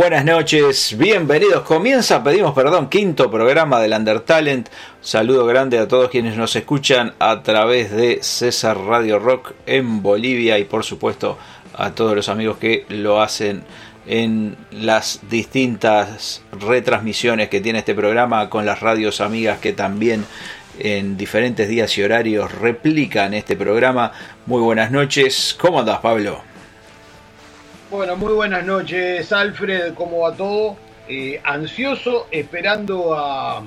Buenas noches, bienvenidos. Comienza, pedimos perdón, quinto programa del Undertalent. Saludo grande a todos quienes nos escuchan a través de César Radio Rock en Bolivia y por supuesto a todos los amigos que lo hacen en las distintas retransmisiones que tiene este programa con las radios amigas que también en diferentes días y horarios replican este programa. Muy buenas noches, ¿cómo andás Pablo? Bueno, muy buenas noches, Alfred, ¿cómo va todo? Eh, ansioso, esperando a,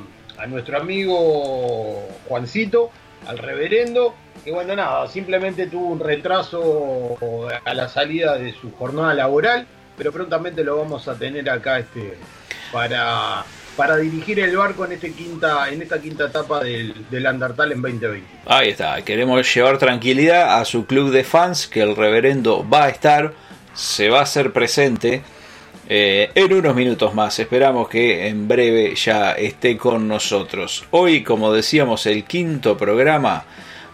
nuestro amigo Juancito, al reverendo, que bueno, nada, simplemente tuvo un retraso a la salida de su jornada laboral, pero prontamente lo vamos a tener acá este, para, para dirigir el barco en, este quinta, en esta quinta etapa del, del Undertale en 2020. Ahí está, queremos llevar tranquilidad a su club de fans, que el reverendo va a estar se va a hacer presente eh, en unos minutos más. Esperamos que en breve ya esté con nosotros. Hoy, como decíamos, el quinto programa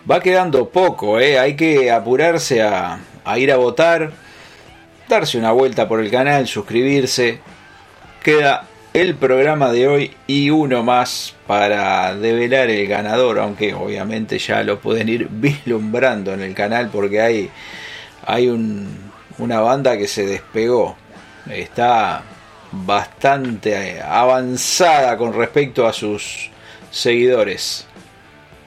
va quedando poco. Eh. Hay que apurarse a, a ir a votar, darse una vuelta por el canal, suscribirse. Queda el programa de hoy y uno más para develar el ganador, aunque obviamente ya lo pueden ir vislumbrando en el canal porque hay, hay un, una banda que se despegó. Está bastante avanzada con respecto a sus seguidores.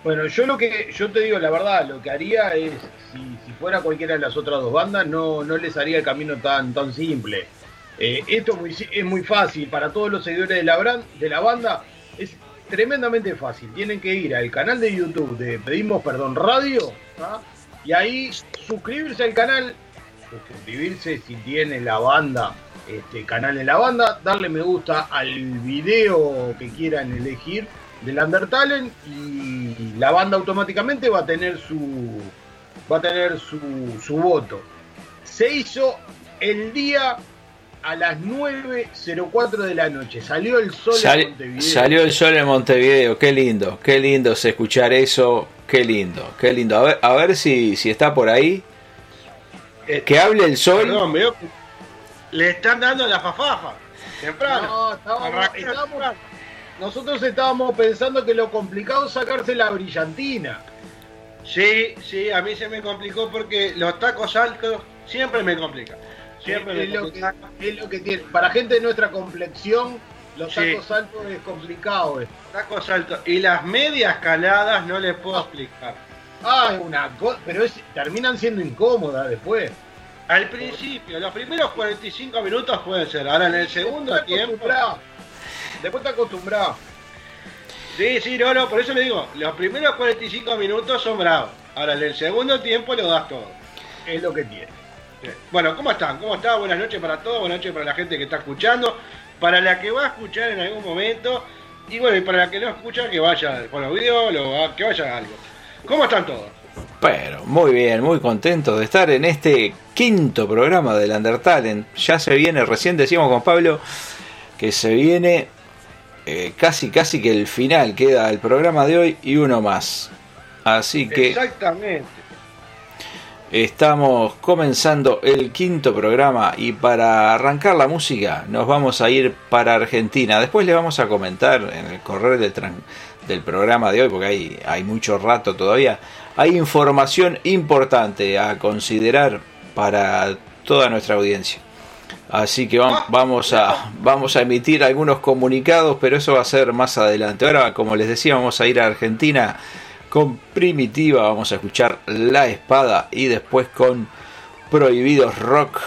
Bueno, yo lo que yo te digo la verdad, lo que haría es si, fuera cualquiera de las otras dos bandas no, no les haría el camino tan tan simple. Eh, esto es muy, fácil para todos los seguidores de la, de la banda es tremendamente fácil. Tienen que ir al canal de YouTube de Pedimos Perdón Radio y ahí suscribirse al canal suscribirse si tiene la banda, este canal en la banda, darle me gusta al video que quieran elegir del Undertale y la banda automáticamente va a tener su va a tener su, su voto. Se hizo el día a las 9.04 de la noche. Salió el sol Sal, en Montevideo. Salió el sol en Montevideo. Qué lindo, qué lindo es escuchar eso. Qué lindo, qué lindo. A ver, a ver si, si está por ahí. Que hable el sol. Perdón, veo que le están dando la fafafa. Temprano. No, estábamos, estábamos, nosotros estábamos pensando que lo complicado es sacarse la brillantina. Sí, sí, a mí se me complicó porque los tacos altos siempre me complican. Siempre es, me lo que, es lo que tiene. Para gente de nuestra complexión, los tacos sí. altos es complicado. Esto. Tacos altos. Y las medias caladas no les puedo explicar. Ah, una cosa, pero es, terminan siendo incómodas después. Al principio, los primeros 45 minutos pueden ser, ahora en el segundo después tiempo. Después te acostumbras. Sí, sí, no, no, por eso le digo, los primeros 45 minutos son bravos. Ahora en el segundo tiempo lo das todo. Es lo que tiene. Sí. Bueno, ¿cómo están? ¿Cómo están? Buenas noches para todos, buenas noches para la gente que está escuchando, para la que va a escuchar en algún momento, y bueno, y para la que no escucha, que vaya con los videos, que vaya a algo. ¿Cómo están todos? Pero muy bien, muy contento de estar en este quinto programa del Undertalent. Ya se viene, recién decíamos con Pablo que se viene eh, casi casi que el final queda el programa de hoy y uno más. Así que Exactamente. estamos comenzando el quinto programa y para arrancar la música nos vamos a ir para Argentina. Después le vamos a comentar en el correr del, tran- del programa de hoy, porque hay, hay mucho rato todavía, hay información importante a considerar para toda nuestra audiencia. Así que vam- vamos a, vamos a emitir algunos comunicados, pero eso va a ser más adelante. Ahora, como les decía, vamos a ir a Argentina con Primitiva, vamos a escuchar La Espada y después con Prohibidos Rock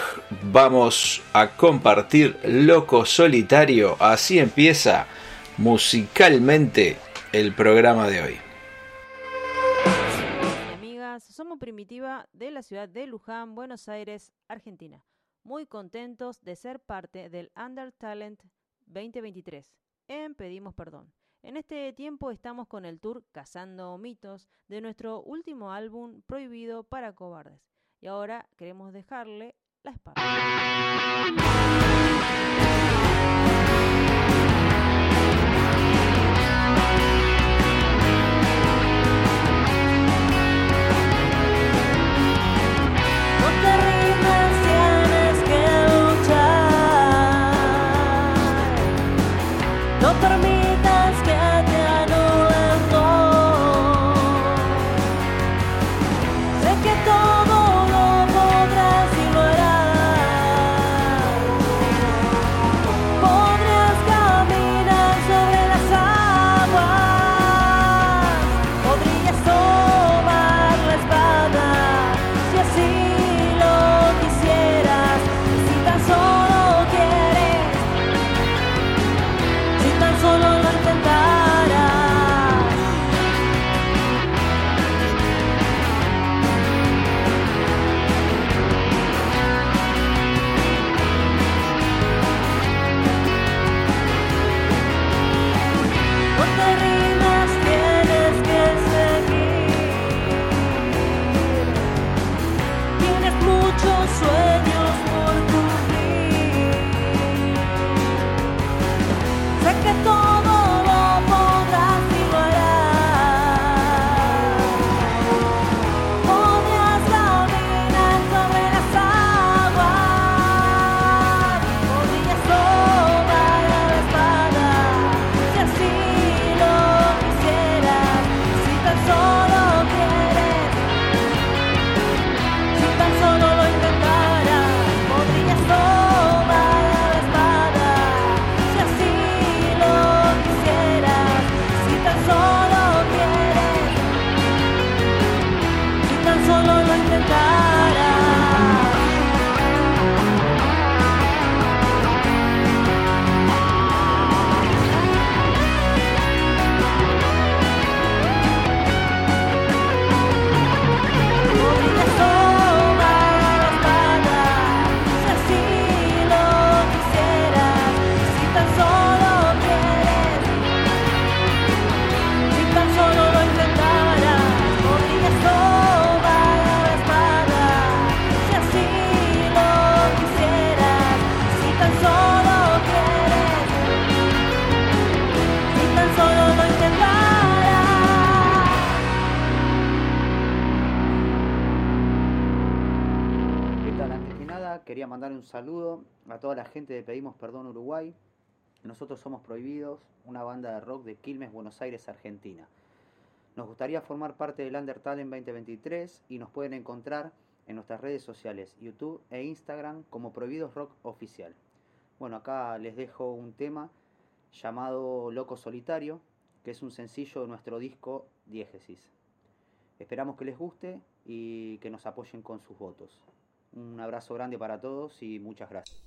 vamos a compartir Loco Solitario. Así empieza musicalmente el programa de hoy. amigas, somos Primitiva de la ciudad de Luján, Buenos Aires, Argentina. Muy contentos de ser parte del Under Talent 2023. En Pedimos Perdón. En este tiempo estamos con el tour Cazando Mitos de nuestro último álbum Prohibido para Cobardes. Y ahora queremos dejarle la espada. No permitas Aires, Argentina. Nos gustaría formar parte del Under Talent 2023 y nos pueden encontrar en nuestras redes sociales, YouTube e Instagram como Prohibidos Rock Oficial. Bueno, acá les dejo un tema llamado Loco Solitario, que es un sencillo de nuestro disco Diégesis. Esperamos que les guste y que nos apoyen con sus votos. Un abrazo grande para todos y muchas gracias.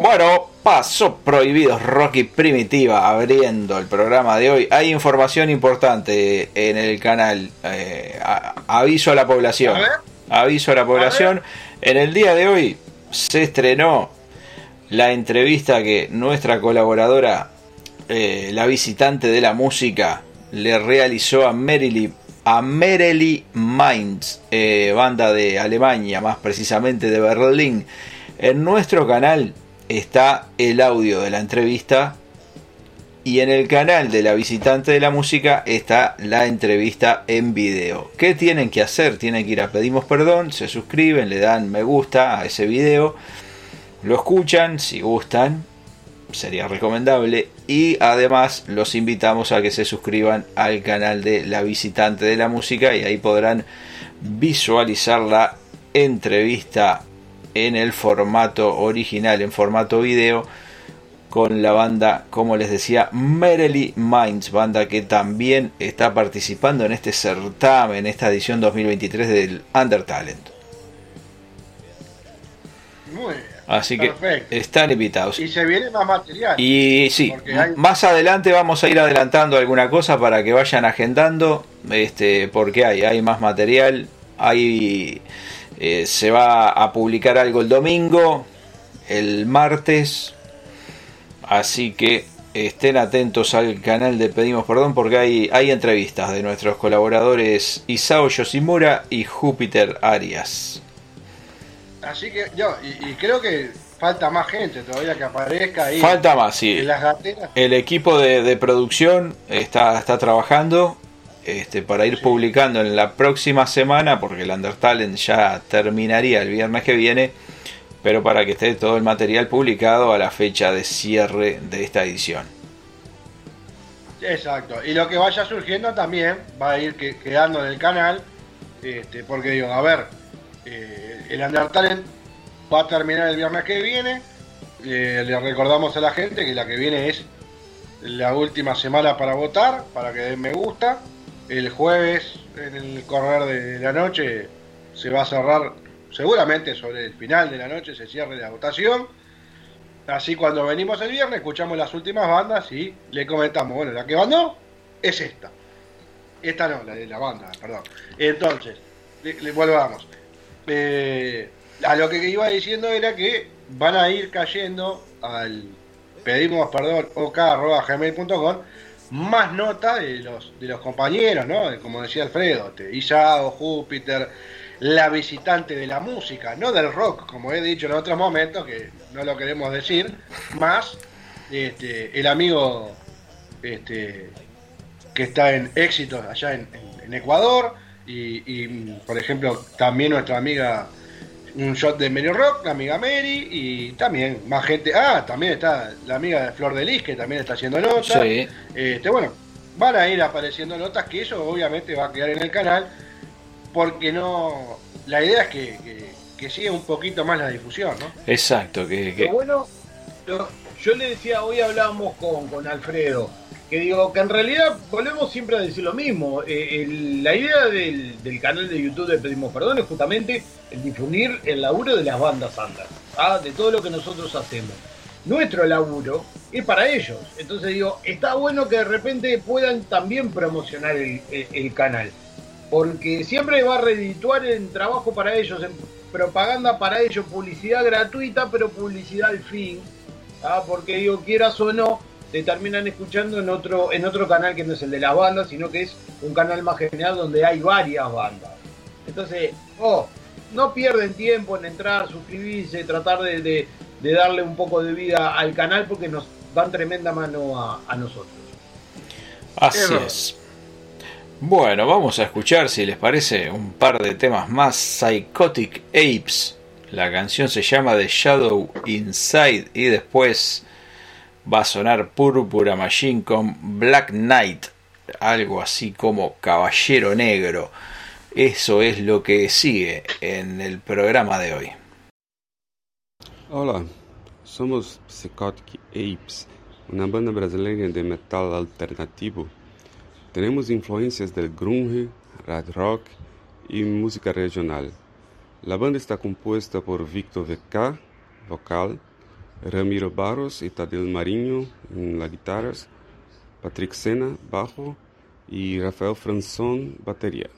Bueno, paso prohibidos Rocky Primitiva abriendo el programa de hoy. Hay información importante en el canal. Eh, aviso a la población. Aviso a la población. En el día de hoy se estrenó la entrevista que nuestra colaboradora, eh, la visitante de la música, le realizó a Merily a Merely Minds, eh, banda de Alemania, más precisamente de Berlín. En nuestro canal está el audio de la entrevista y en el canal de la visitante de la música está la entrevista en video. ¿Qué tienen que hacer? Tienen que ir a Pedimos Perdón, se suscriben, le dan me gusta a ese video, lo escuchan si gustan, sería recomendable y además los invitamos a que se suscriban al canal de la visitante de la música y ahí podrán visualizar la entrevista en el formato original, en formato video con la banda, como les decía, Merely Minds, banda que también está participando en este certamen, en esta edición 2023 del Under Talent. Muy bien. Así que están invitados. Y se viene más material. Y sí, más adelante vamos a ir adelantando alguna cosa para que vayan agendando, este, porque hay, hay más material, hay, eh, se va a publicar algo el domingo, el martes, así que estén atentos al canal de Pedimos Perdón porque hay, hay entrevistas de nuestros colaboradores Isao Yoshimura y Júpiter Arias. Así que yo, y, creo que falta más gente todavía que aparezca ahí. Falta más, sí. El equipo de, producción está, está trabajando este, para ir publicando en la próxima semana, porque el Undertalent ya terminaría el viernes que viene, pero para que esté todo el material publicado a la fecha de cierre de esta edición. Exacto, y lo que vaya surgiendo también va a ir quedando en el canal, este, porque digo, a ver, eh, el Undertalent va a terminar el viernes que viene. Eh, le recordamos a la gente que la que viene es la última semana para votar, para que den me gusta. El jueves, en el correr de la noche, se va a cerrar, seguramente sobre el final de la noche se cierre la votación. Así cuando venimos el viernes, escuchamos las últimas bandas y le comentamos, bueno, la que ganó es esta. Esta no, la de la banda, perdón. Entonces, le, le volvamos. Eh, a lo que iba diciendo era que van a ir cayendo al pedimos perdón ok.gmail.com más notas de los, de los compañeros, ¿no? Como decía Alfredo, este, Isao, Júpiter, la visitante de la música, no del rock, como he dicho en otros momentos, que no lo queremos decir, más este, el amigo este, que está en éxito allá en Ecuador, y, por ejemplo, también nuestra amiga, un shot de Mary Rock, la amiga Mary, y también más gente. Ah, también está la amiga de Flor de Lis, que también está haciendo notas. Este, bueno, van a ir apareciendo notas que eso obviamente va a quedar en el canal, porque no. La idea es que, que, siga un poquito más la difusión, ¿no? Exacto, que. bueno, yo le decía, hoy hablábamos con, con Alfredo que digo que en realidad volvemos siempre a decir lo mismo. Eh, la idea del, canal de YouTube de Pedimos Perdón es justamente el difundir el laburo de las bandas andas, ¿ah? de todo lo que nosotros hacemos. Nuestro laburo es para ellos. Entonces digo, está bueno que de repente puedan también promocionar el, canal. Porque siempre va a redituar en trabajo para ellos, en propaganda para ellos, publicidad gratuita, pero publicidad al fin. ¿ah? Porque digo, quieras o no, te terminan escuchando en otro, en otro canal que no es el de las bandas, sino que es un canal más general donde hay varias bandas. Entonces, oh, no pierden tiempo en entrar, suscribirse, tratar de, darle un poco de vida al canal porque nos dan tremenda mano a, nosotros. Así es. Bueno, vamos a escuchar, si les parece, un par de temas más. Psychotic Apes. La canción se llama The Shadow Inside y después va a sonar Púrpura Machine con Black Knight, algo así como Caballero Negro. Eso es lo que sigue en el programa de hoy. Hola, somos Psychotic Apes, una banda brasileña de metal alternativo. Tenemos influencias del grunge, rad rock y música regional. La banda está compuesta por Victor VK, vocal, Ramiro Barros y Tadel Mariño en las guitarras, Patrick Sena, bajo y Rafael Franzón, batería.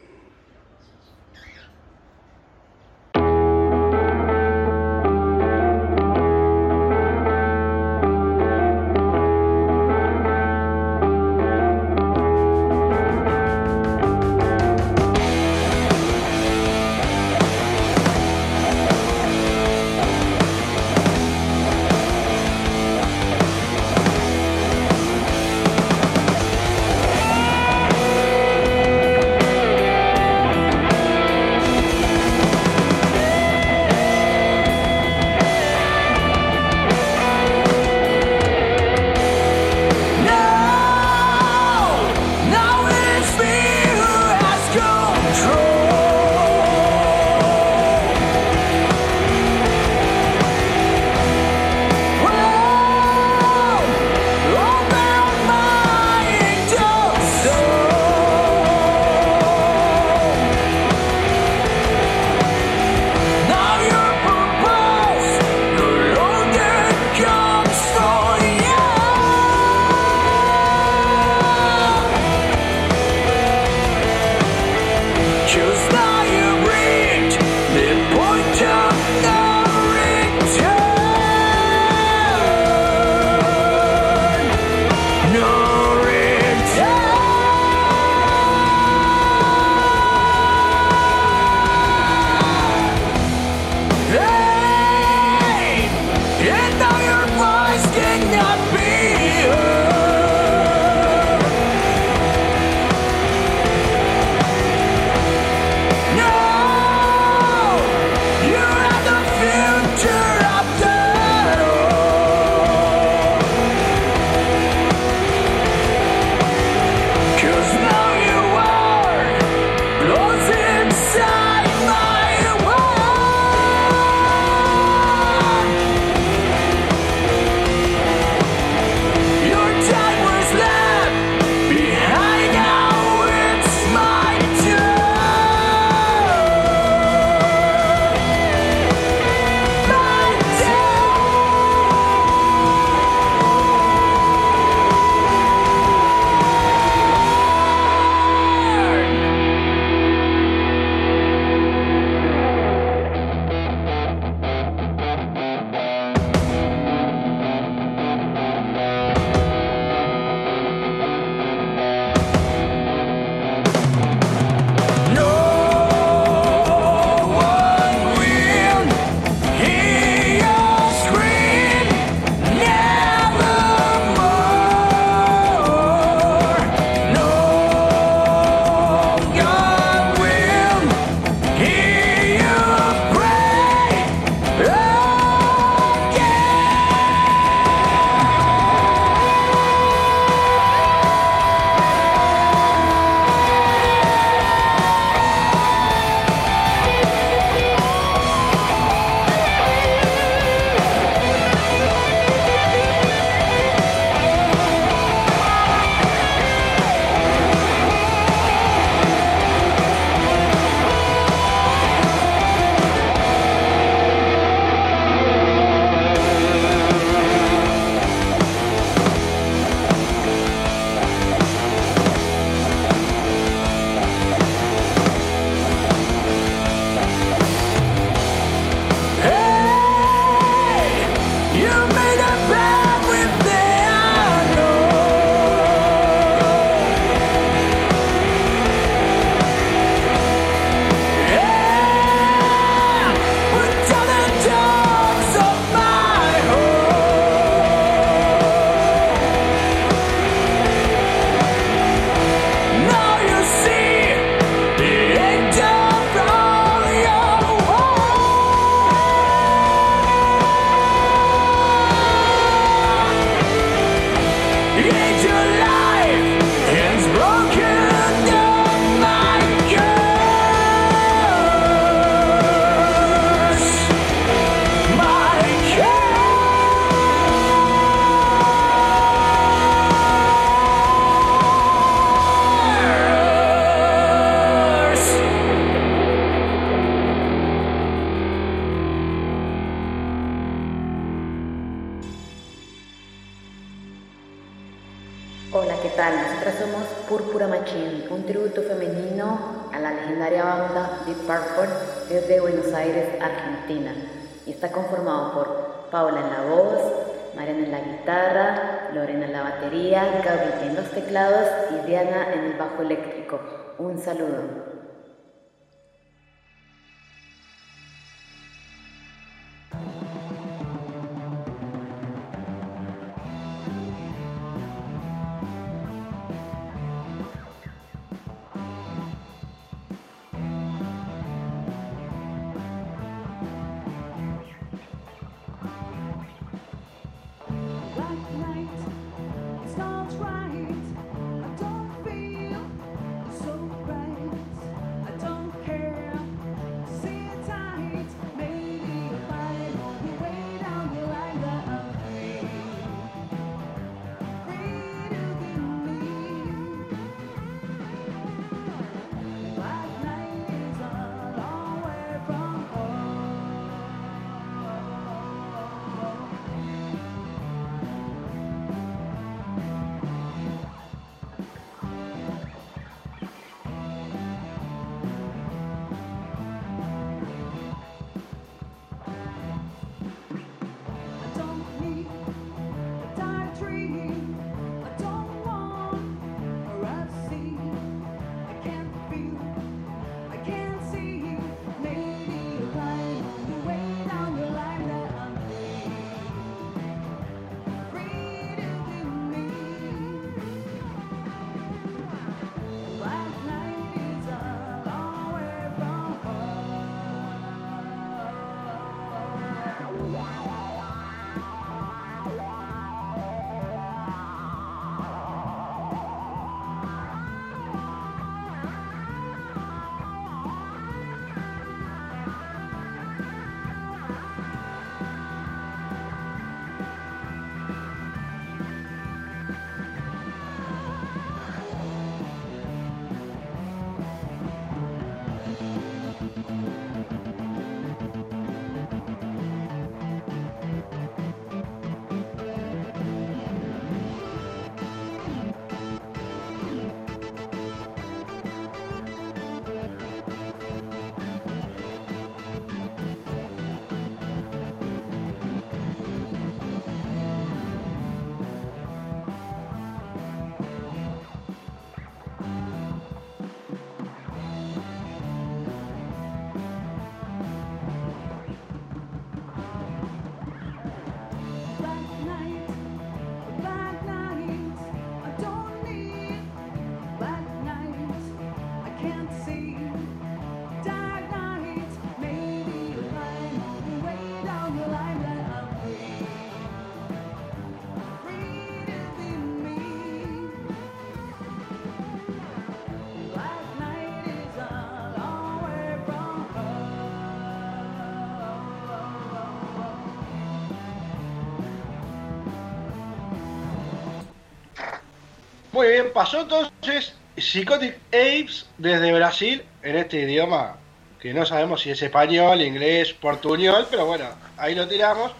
Pasó entonces Psychotic Apes desde Brasil en este idioma que no sabemos si es español, inglés, portuñol, pero bueno, ahí lo tiramos.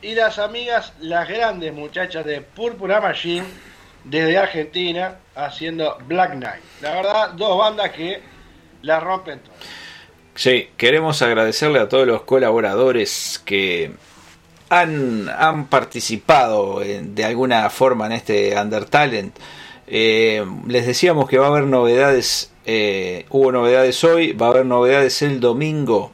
Y las amigas, las grandes muchachas de Purpura Machine desde Argentina haciendo Black Knight. La verdad, dos bandas que la rompen todas. Sí, queremos agradecerle a todos los colaboradores que han, han participado de alguna forma en este Undertalent. Eh, les decíamos que va a haber novedades, eh, hubo novedades hoy, va a haber novedades el domingo.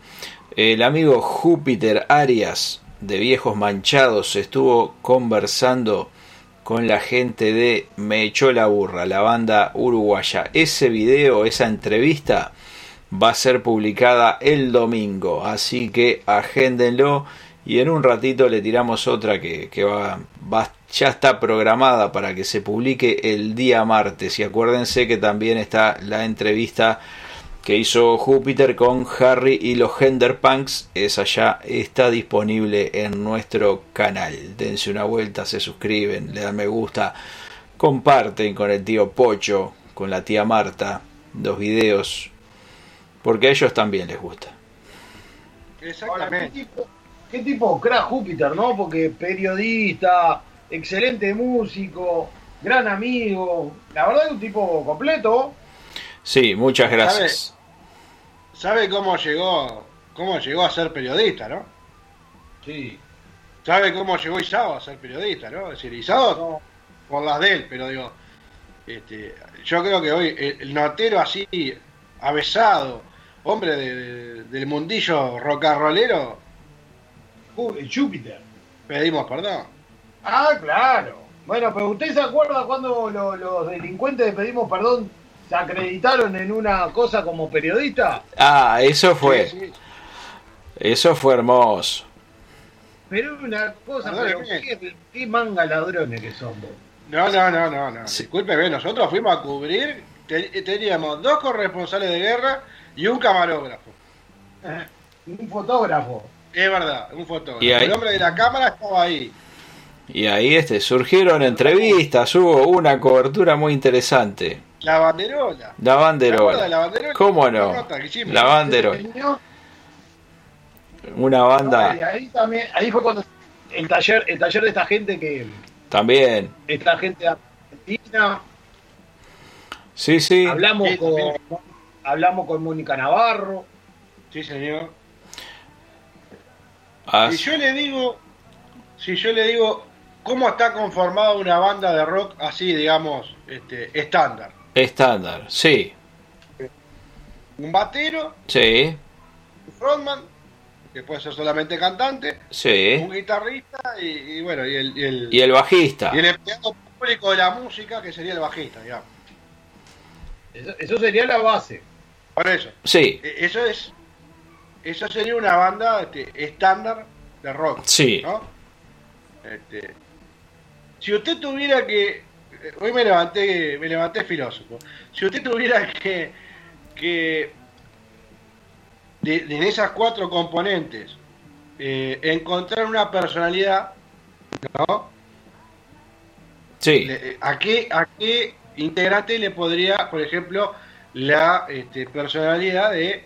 El amigo Júpiter Arias de Viejos Manchados estuvo conversando con la gente de Me echó la burra, la banda uruguaya. Ese video, esa entrevista va a ser publicada el domingo, así que agéndenlo y en un ratito le tiramos otra que, va, va, ya está programada para que se publique el día martes. Y acuérdense que también está la entrevista que hizo Júpiter con Harry y los Henderpunks. Esa ya está disponible en nuestro canal. Dense una vuelta, se suscriben, le dan me gusta, comparten con el tío Pocho, con la tía Marta, los videos, porque a ellos también les gusta. Exactamente qué tipo crack Júpiter, ¿no? Porque periodista, excelente músico, gran amigo, la verdad es un tipo completo. Sí, muchas gracias. ¿Sabe cómo llegó, cómo llegó a ser periodista, no? Sí. ¿Sabe cómo llegó Isao a ser periodista, no? Es decir, Isao por las de él, pero digo, este, yo creo que hoy el, notero así, avesado, hombre de- de- del mundillo rocarrolero, Júpiter. pedimos perdón. Ah, claro. Bueno, pero ¿usted se acuerda cuando lo- los delincuentes de Pedimos Perdón se acreditaron en una cosa como periodista? Ah, eso fue. Sí, sí. Eso fue hermoso. Pero una cosa, pero Perdóneme. qué, qué manga ladrones que son vos. No, no, no, no, no. Sí. Discúlpeme, nosotros fuimos a cubrir, te- teníamos dos corresponsales de guerra y un camarógrafo. Un fotógrafo. Es verdad, un fotógrafo. Y ahí- El hombre de la cámara estaba ahí. Y ahí este, surgieron entrevistas, hubo una cobertura muy interesante. La banderola. La ¿Te acuerdas banderola. de la banderola? ¿Cómo no? La banderola. Una no, banda ahí también, ahí fue cuando el taller, el taller de esta gente que, también. esta gente de Argentina, Sí, sí. hablamos Sí, con, hablamos con Mónica Navarro. Sí, señor. Ah, Si yo le digo, si yo le digo cómo está conformada una banda de rock así, digamos, este, estándar. estándar. Sí, Un batero, sí, un frontman, que puede ser solamente cantante, sí. un guitarrista y, y bueno, y el, y el, Y el bajista. y el empleado público de la música, que sería el bajista, digamos. Eso, eso sería la base. Por eso. Sí, E- Eso es. Eso sería una banda este, estándar de rock. Sí. ¿no? Este, si usted tuviera que. Hoy me levanté, me levanté filósofo. Si usted tuviera que. que de, de esas cuatro componentes, eh, encontrar una personalidad, ¿no? sí. Eh, ¿A qué, ¿A qué integrante le podría, por ejemplo, la este, personalidad de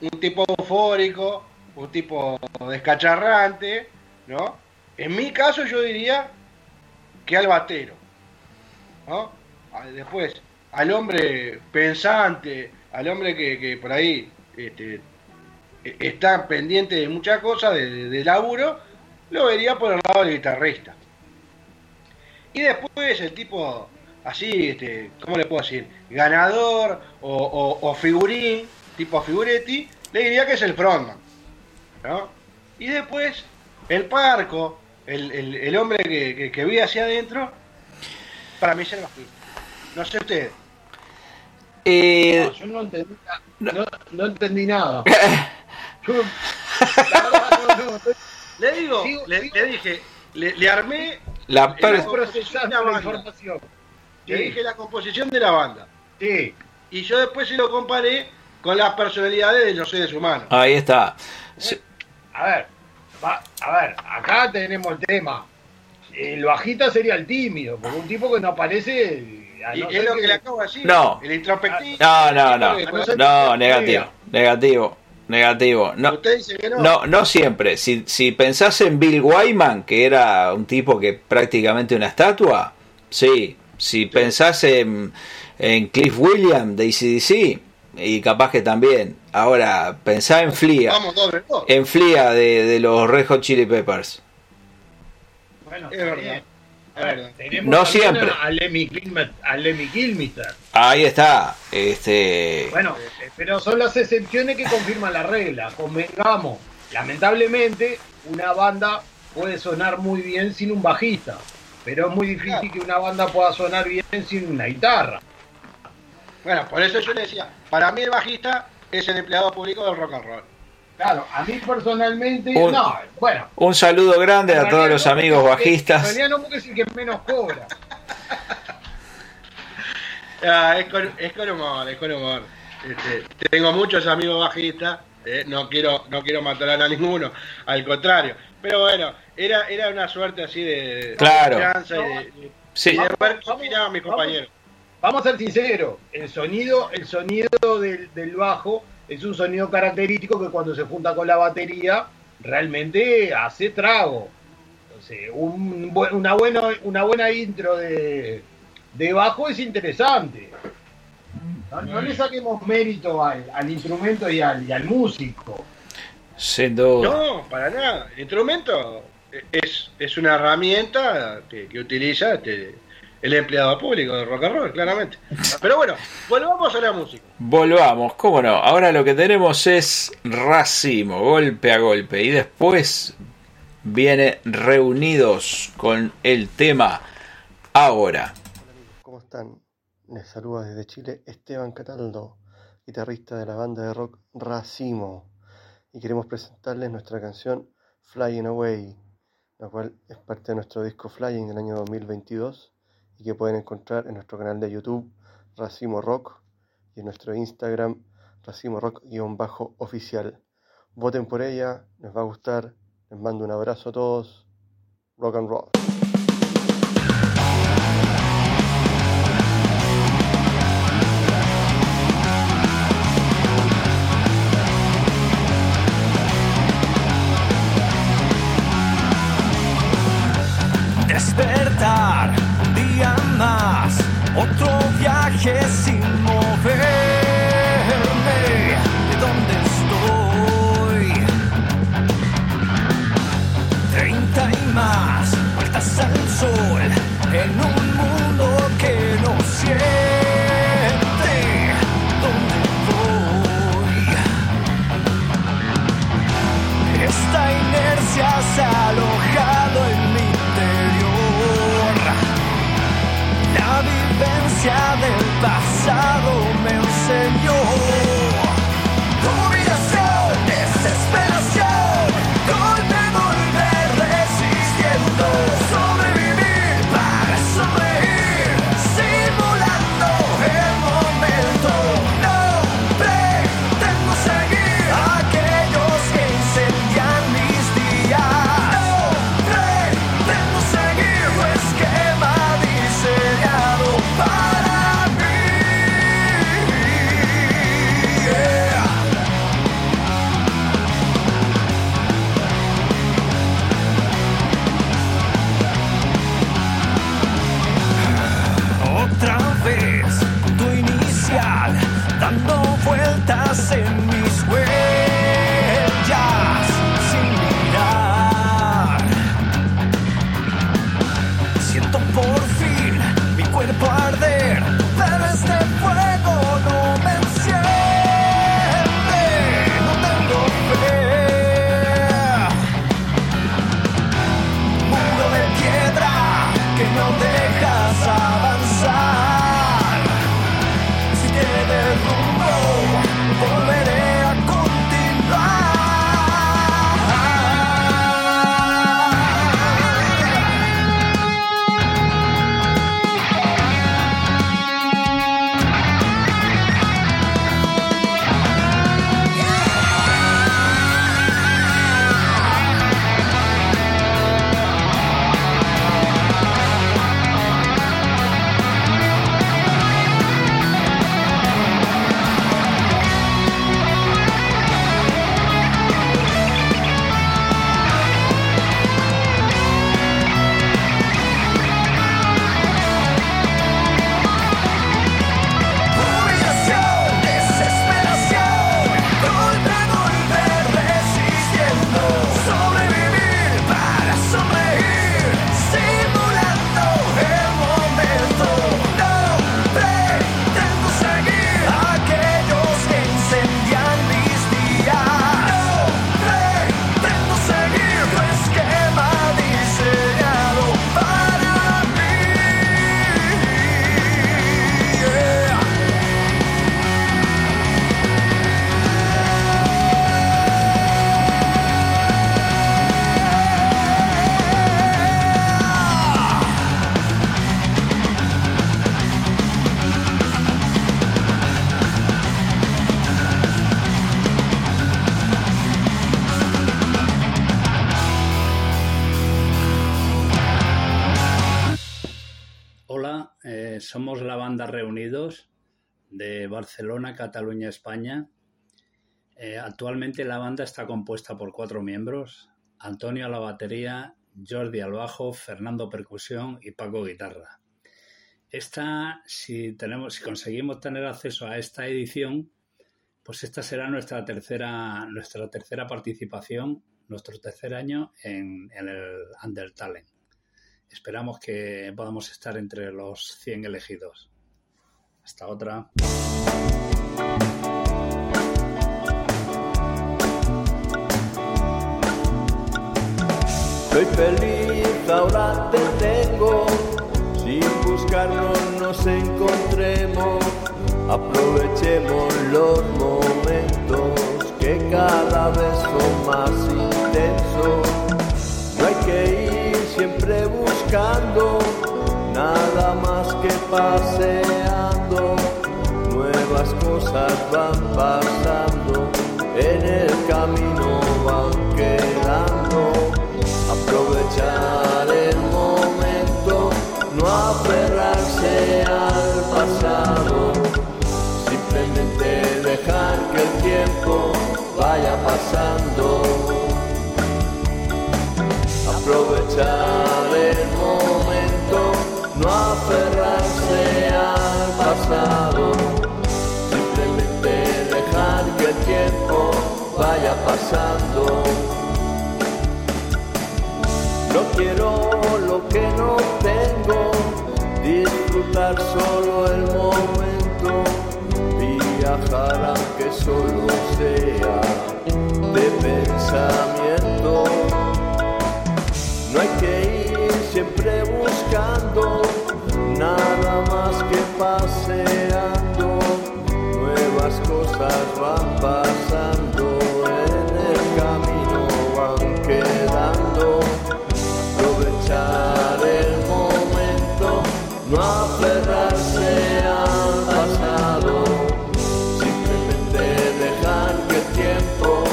un tipo eufórico, un tipo descacharrante, ¿no? En mi caso yo diría que al batero, ¿no? Después, al hombre pensante, al hombre que, que por ahí este, e- está pendiente de muchas cosas, de, de- laburo, lo vería por el lado del guitarrista. Y después el tipo así, este, ¿cómo le puedo decir? Ganador o figurín, tipo figuretti, le diría que es el frontman. ¿no? Y después el parco, el, el- el hombre que, que, que vive hacia adentro, para mí es el bajista. No sé usted. Eh, No, yo no entendí, no, no entendí nada. Yo, la verdad, Le digo, le, dije, le, le armé, la per- estoy procesando la información. le dije la composición de la banda. sí. Y yo después se lo comparé con las personalidades de los seres humanos. Ahí está. A ver, va- a ver, acá tenemos el tema. El bajista sería el tímido, porque un tipo que no aparece. no es lo que le acabo de decir. No. El introspectivo. No, no, no. No, negativo. Negativo. Negativo. No. Usted dice que no. No, no siempre. Si, si pensás en Bill Wyman, que era un tipo que prácticamente una estatua, sí. Si pensás en, en Cliff Williams de ACDC, y capaz que también. Ahora, pensá en Flia. Vamos doble. En Flia de, de los Red Hot Chili Peppers. Bueno, Es verdad. A ver, No siempre. A, Lemmy Kilmister. Ahí está. Este. Bueno, eh, pero son las excepciones que confirman la regla. Convengamos, lamentablemente, una banda puede sonar muy bien sin un bajista, pero es muy difícil que una banda pueda sonar bien sin una guitarra. Bueno, por eso yo le decía, para mí el bajista es el empleado público del rock and roll. Claro, a mí personalmente, Un- no, bueno. Un saludo grande en a todos los no, amigos porque- En bajistas. realidad no porque es el que menos cobra. Ah, es, con, es con humor, es con humor. Este, tengo muchos amigos bajistas, eh, no quiero no quiero matar a ninguno, al contrario. Pero bueno, era era una suerte así de, de Claro. confianza y de, de- Sí. y de ver qué mis compañeros. Vamos a ser sinceros, el sonido, el sonido del, del bajo es un sonido característico que cuando se junta con la batería realmente hace trago. Entonces, un buen- una, buena, una buena intro de, de bajo es interesante. No, no le saquemos mérito al, al instrumento y al, y al músico. Sin duda. No, para nada. El instrumento es, es una herramienta que, que utiliza este, el empleado público de rock and roll, claramente. Pero bueno, volvamos a la música. Volvamos, cómo no. Ahora lo que tenemos es racimo, golpe a golpe. Y después viene reunidos con el tema ahora. ¿Cómo están? Les saluda desde Chile Esteban Cataldo, guitarrista de la banda de rock Racimo. Y queremos presentarles nuestra canción Flying Away, la cual es parte de nuestro disco Flying del año 2022 y que pueden encontrar en nuestro canal de YouTube Racimo Rock y en nuestro Instagram Racimo Rock-oficial. Voten por ella, les va a gustar. Les mando un abrazo a todos. Rock and roll. Otro viaje sin moverme de donde estoy. Treinta y más vueltas al sol en un mundo que no siente dónde voy. Esta inercia se vivencia del pasado Cataluña, España. Eh, actualmente la banda está compuesta por cuatro miembros, Antonio a la batería, Jordi al bajo, Fernando percusión y Paco guitarra. esta, si tenemos, si conseguimos tener acceso a esta edición, pues esta será nuestra tercera, nuestra tercera participación, nuestro tercer año en, en el Undertalent. Esperamos que podamos estar entre los 100 elegidos. Hasta otra. Soy feliz, ahora te tengo. Sin buscarnos nos encontremos. Aprovechemos los momentos que cada vez son más intensos. No hay que ir siempre buscando nada más que paseando. Nuevas cosas van pasando, en el camino van quedando. Aprovechar el momento, no aferrarse al pasado, simplemente dejar que el tiempo vaya pasando. Aprovechar el momento, no aferrarse al pasado, simplemente dejar que el tiempo vaya pasando. Quiero lo que no tengo, disfrutar solo el momento, viajar aunque solo sea de pensamiento. No hay que ir siempre buscando nada más que paseando. Nuevas cosas van pasando, en el camino van no aferrarse al pasado. Simplemente dejar que el tiempo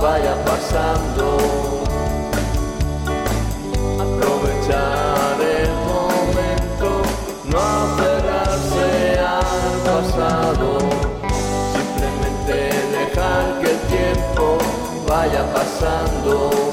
vaya pasando. Aprovechar el momento, no aferrarse al pasado, simplemente dejar que el tiempo vaya pasando.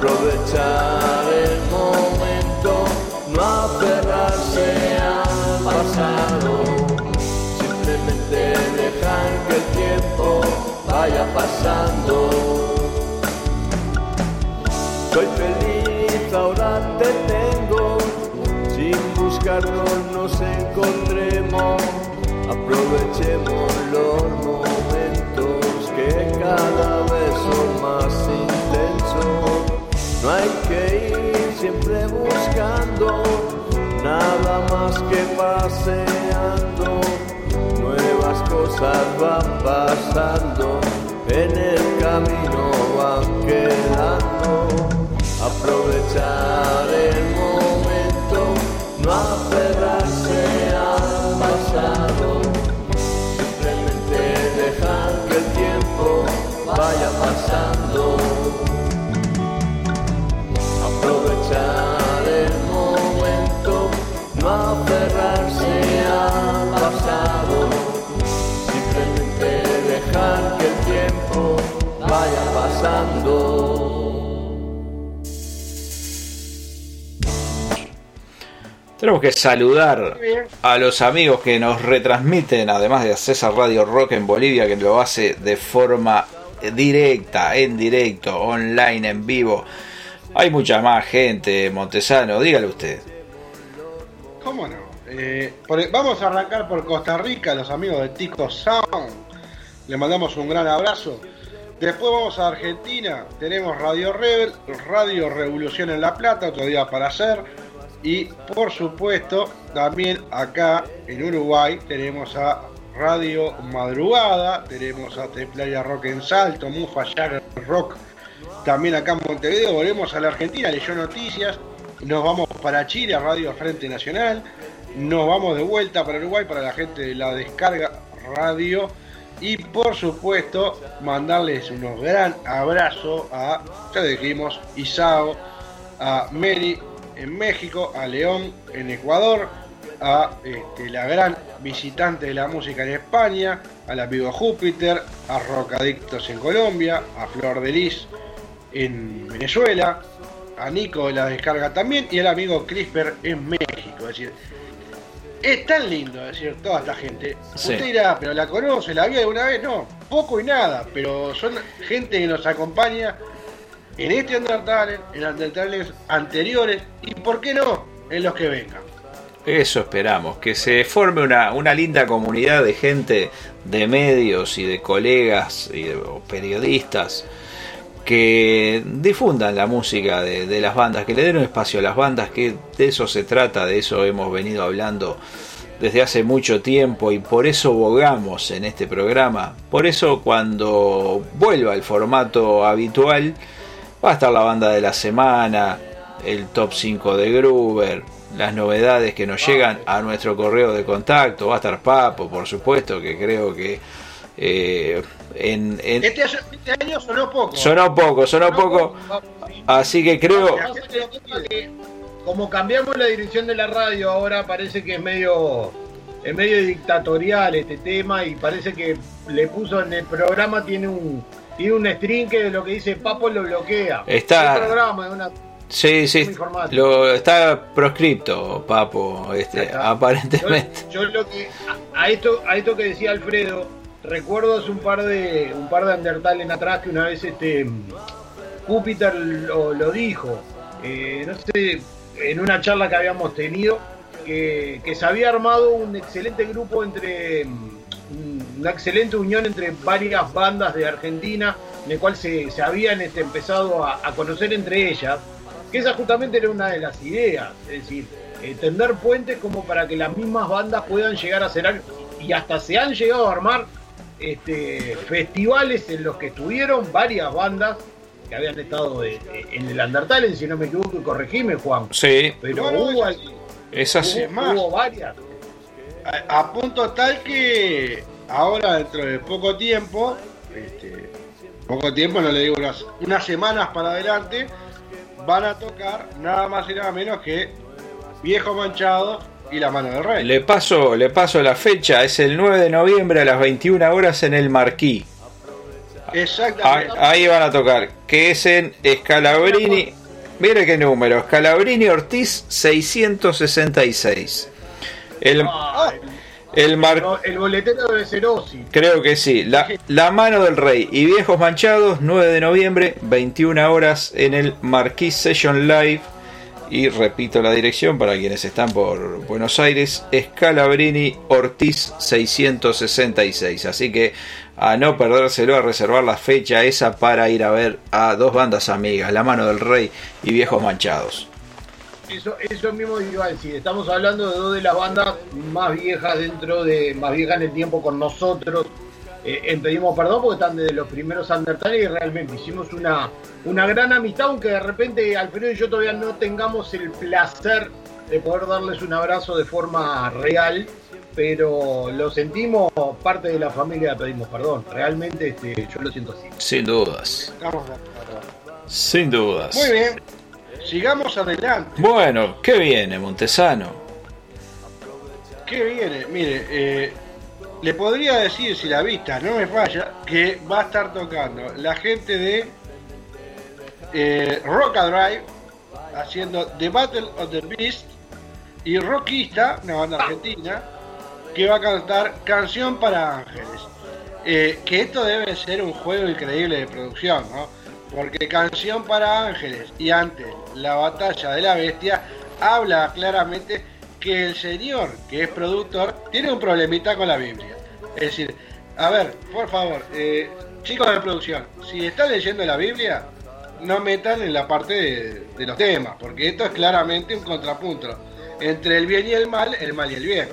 Aprovechar el momento, no aferrarse al pasado, simplemente dejar que el tiempo vaya pasando. Soy feliz, ahora te tengo, sin buscarnos nos encontremos, aprovechemos los momentos que cada No hay que ir siempre buscando nada más que paseando, nuevas cosas van pasando, en el camino van quedando. Aprovechar el momento, no aferrarse al pasado, simplemente dejar que el tiempo vaya pasando. Pasando. Tenemos que saludar a los amigos que nos retransmiten, además de a César Radio Rock en Bolivia, que lo hace de forma directa, en directo, online, en vivo. Hay mucha más gente, Montesano, dígale usted. ¿Cómo no? Eh, por- vamos a arrancar por Costa Rica, los amigos de Tico Sound. Le mandamos un gran abrazo. Después vamos a Argentina, tenemos Radio Rebel, Radio Revolución en La Plata, otro día para hacer. Y por supuesto, también acá en Uruguay tenemos a Radio Madrugada, tenemos a Playa Rock en Salto, Mufa Jagger Rock, también acá en Montevideo, volvemos a la Argentina, leyó noticias, nos vamos para Chile, a Radio Frente Nacional, nos vamos de vuelta para Uruguay para la gente de la descarga radio y por supuesto mandarles unos gran abrazos a, ya dijimos, Isao, a Mary en México, a León en Ecuador, a este, la gran visitante de la música en España, al amigo Júpiter, a Rocadictos en Colombia, a Flor de Lis en Venezuela, a Nico de la descarga también y al amigo Crisper en México. Es decir, es tan lindo decir toda esta gente. Sí. Usted dirá, pero la conoce, la vio alguna vez, no, poco y nada, pero son gente que nos acompaña en este Undertale, en Undertales anteriores y por qué no, en los que vengan. Eso esperamos, que se forme una, una linda comunidad de gente de medios y de colegas y de periodistas que difundan la música de, las bandas, que le den un espacio a las bandas, que de eso se trata, de eso hemos venido hablando desde hace mucho tiempo y por eso bogamos en este programa. Por eso cuando vuelva el formato habitual, va a estar la banda de la semana, el top 5 de Gruber, las novedades que nos llegan a nuestro correo de contacto, va a estar Papo, por supuesto, que creo que eh, en, en- Este, año- sonó poco. sonó poco, sonó poco, así que creo... Como cambiamos la dirección de la radio, ahora parece que es medio, es medio dictatorial este tema y parece que le puso en el programa, tiene un, tiene un string que lo que dice Papo lo bloquea. Está- El programa es una Sí, sí, lo, está proscripto, Papo, este, aparentemente. Yo lo que a, a esto a esto que decía Alfredo, recuerdo hace un par de un par de Undertale en atrás que una vez este Júpiter lo, dijo, eh, no sé, en una charla que habíamos tenido, que, se había armado un excelente grupo entre mm, una excelente unión entre varias bandas de Argentina, en el cual se, se habían este, empezado a, conocer entre ellas, que esa justamente era una de las ideas, es decir, eh, tender puentes como para que las mismas bandas puedan llegar a algo, y hasta se han llegado a armar este, festivales en los que estuvieron varias bandas que habían estado de- de- en el Undertale, si no me equivoco, y corregime Juan. Sí, Pero hubo, es así. es así. hubo- más. hubo varias. A, a punto tal que ahora dentro de poco tiempo, este, poco tiempo, no le digo unas, unas semanas para adelante, van a tocar nada más y nada menos que Viejo Manchado y La Mano del Rey. Le paso, le paso la fecha, es el 9 de noviembre a las 21 horas en el Marquí. Exactamente. ahí van a tocar, que es en Scalabrini. Mire qué número, Scalabrini Ortiz 666. El, Ah, el Mar- el boletero debe ser Ozzy. Creo que sí. La, la mano del rey y viejos manchados, 9 de noviembre, 21 horas en el Marquis Session Live. Y repito la dirección para quienes están por Buenos Aires, Scalabrini Ortiz 666. Así que a no perdérselo, a reservar la fecha esa para ir a ver a dos bandas amigas, La Mano del Rey y Viejos Manchados. Eso, eso mismo iba a decir. Estamos hablando de dos de las bandas más viejas dentro de. más viejas en el tiempo con nosotros. Eh, en pedimos perdón porque están desde los primeros Undertale y realmente hicimos una, una gran amistad, aunque de repente Alfredo y yo todavía no tengamos el placer de poder darles un abrazo de forma real, pero lo sentimos parte de la familia Pedimos Perdón. Realmente este, yo lo siento así. Sin dudas. Sin dudas. Muy bien, sigamos adelante. Bueno, ¿qué viene, Montesano? ¿Qué viene? Mire, eh, le podría decir, si la vista no me falla, que va a estar tocando la gente de eh, Drive haciendo The Battle of the Beast y Rockista, una banda argentina, que va a cantar Canción para Ángeles. Eh, que esto debe ser un juego increíble de producción, ¿no? Porque Canción para Ángeles y antes La Batalla de la Bestia habla claramente que el señor que es productor tiene un problemita con la Biblia. Es decir, a ver, por favor, eh, chicos de producción, si están leyendo la Biblia, no metan en la parte de, de los temas, porque esto es claramente un contrapunto entre el bien y el mal, el mal y el bien.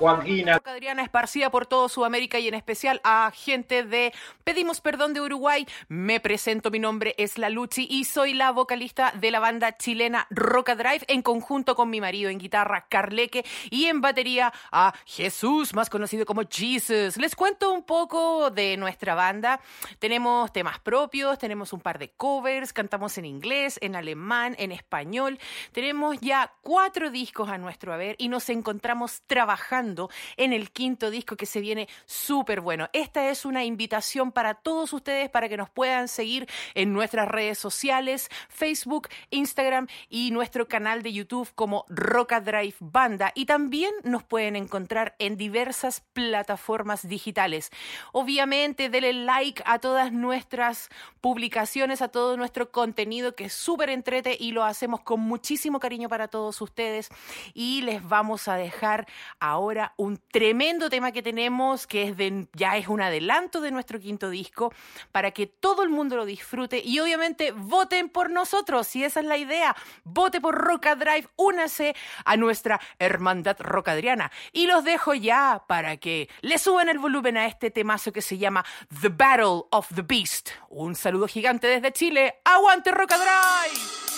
Joaquina. Adriana esparcida por todo Sudamérica y en especial a gente de Pedimos Perdón de Uruguay. Me presento, mi nombre es La Luchi y soy la vocalista de la banda chilena Roca Drive en conjunto con mi marido en guitarra Carleque y en batería a Jesús, más conocido como Jesus. Les cuento un poco de nuestra banda. Tenemos temas propios, tenemos un par de covers, cantamos en inglés, en alemán, en español. Tenemos ya cuatro discos a nuestro haber y nos encontramos trabajando en el quinto disco que se viene súper bueno. Esta es una invitación para todos ustedes para que nos puedan seguir en nuestras redes sociales, Facebook, Instagram y nuestro canal de YouTube como Roca Drive Banda. Y también nos pueden encontrar en diversas plataformas digitales. Obviamente, denle like a todas nuestras publicaciones, a todo nuestro contenido que es súper entrete y lo hacemos con muchísimo cariño para todos ustedes. Y les vamos a dejar ahora un tremendo tema que tenemos, que es ya es un adelanto de nuestro quinto disco, para que todo el mundo lo disfrute y obviamente voten por nosotros, si esa es la idea. Vote por Roca Drive, únase a nuestra hermandad rocadriana. Y los dejo ya para que le suban el volumen a este temazo que se llama The Battle of the Beast. Un saludo gigante desde Chile. ¡Aguante Roca Drive!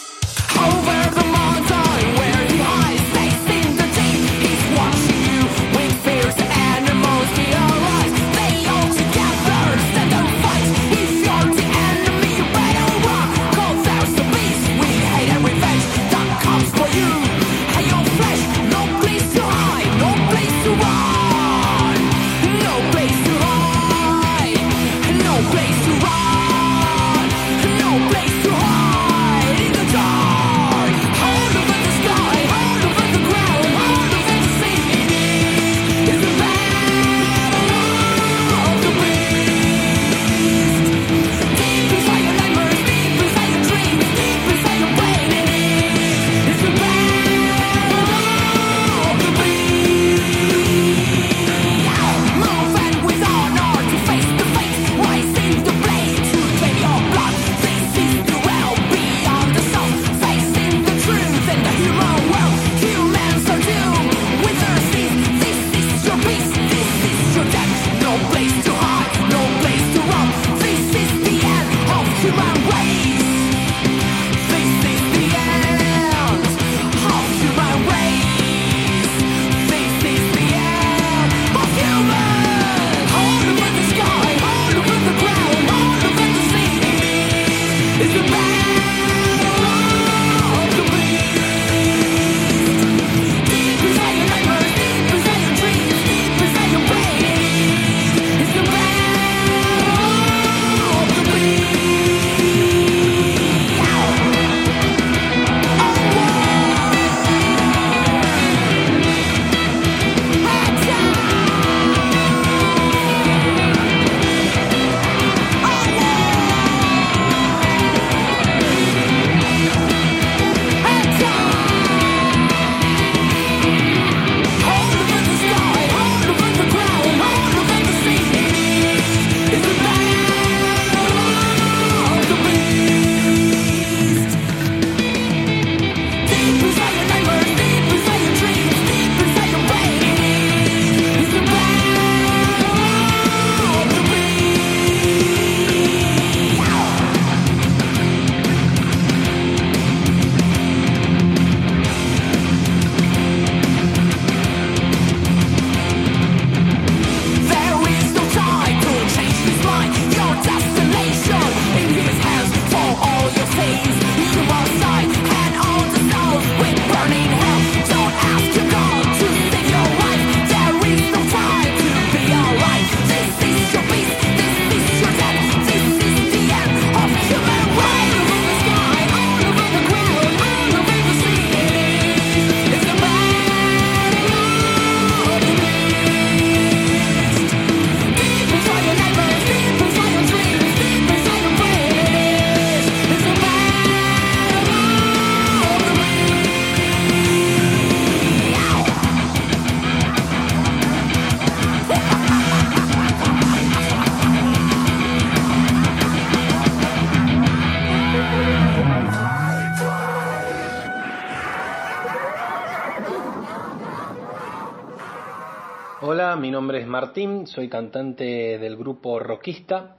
Soy cantante del grupo Roquista,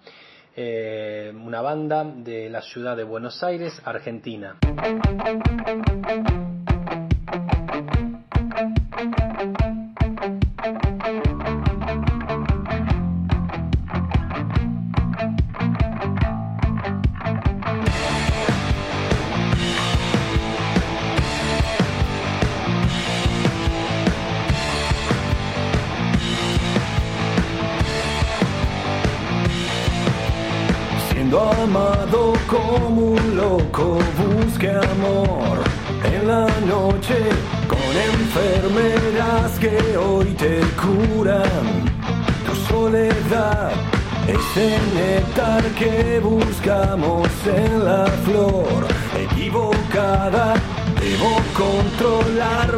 eh, una banda de la ciudad de Buenos Aires, Argentina.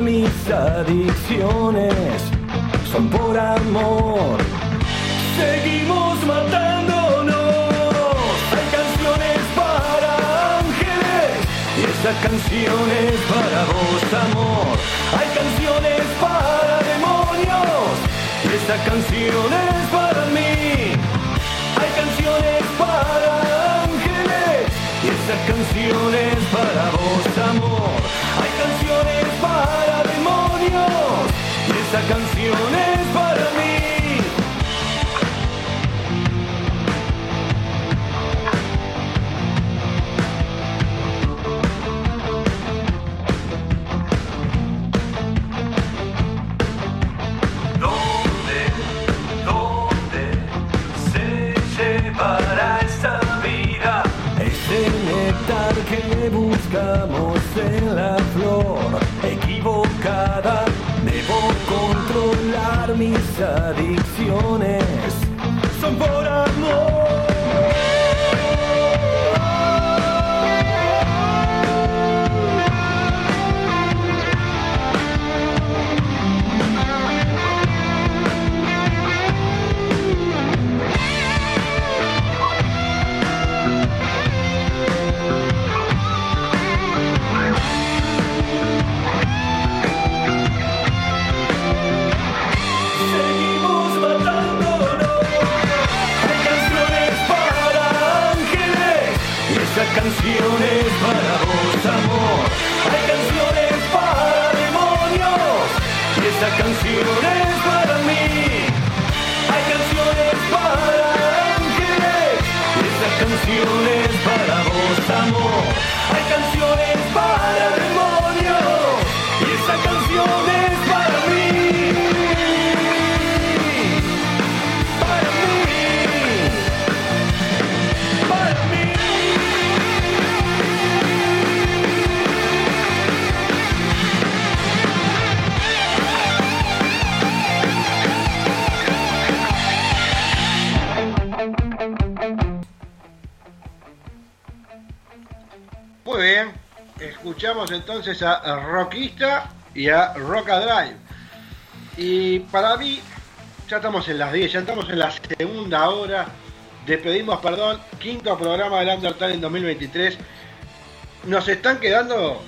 Mis adicciones, son por amor. Seguimos matándonos. Hay canciones para ángeles y esa canción es para vos, amor. Hay canciones para demonios y esa canción es para mí. Hay canciones para ángeles y esa canción es para vos, amor. Esa canción es para mí. ¿Dónde, dónde se llevará esta vida? Ese néctar que buscamos en la flor equivocada. Debo controlar mis adicciones. Son por amor. Y esa canción es para vos, amor. Hay canciones para demonios y esa canción es para mí. Hay canciones para ángeles y esa canción es para vos, amor. Hay canciones para demonios y esa canción es escuchamos entonces a Rockista y a Rocka Drive. Y para mí, ya estamos en las 10, ya estamos en la segunda hora. Despedimos, perdón, quinto programa del Undertale en 2023. Nos están quedando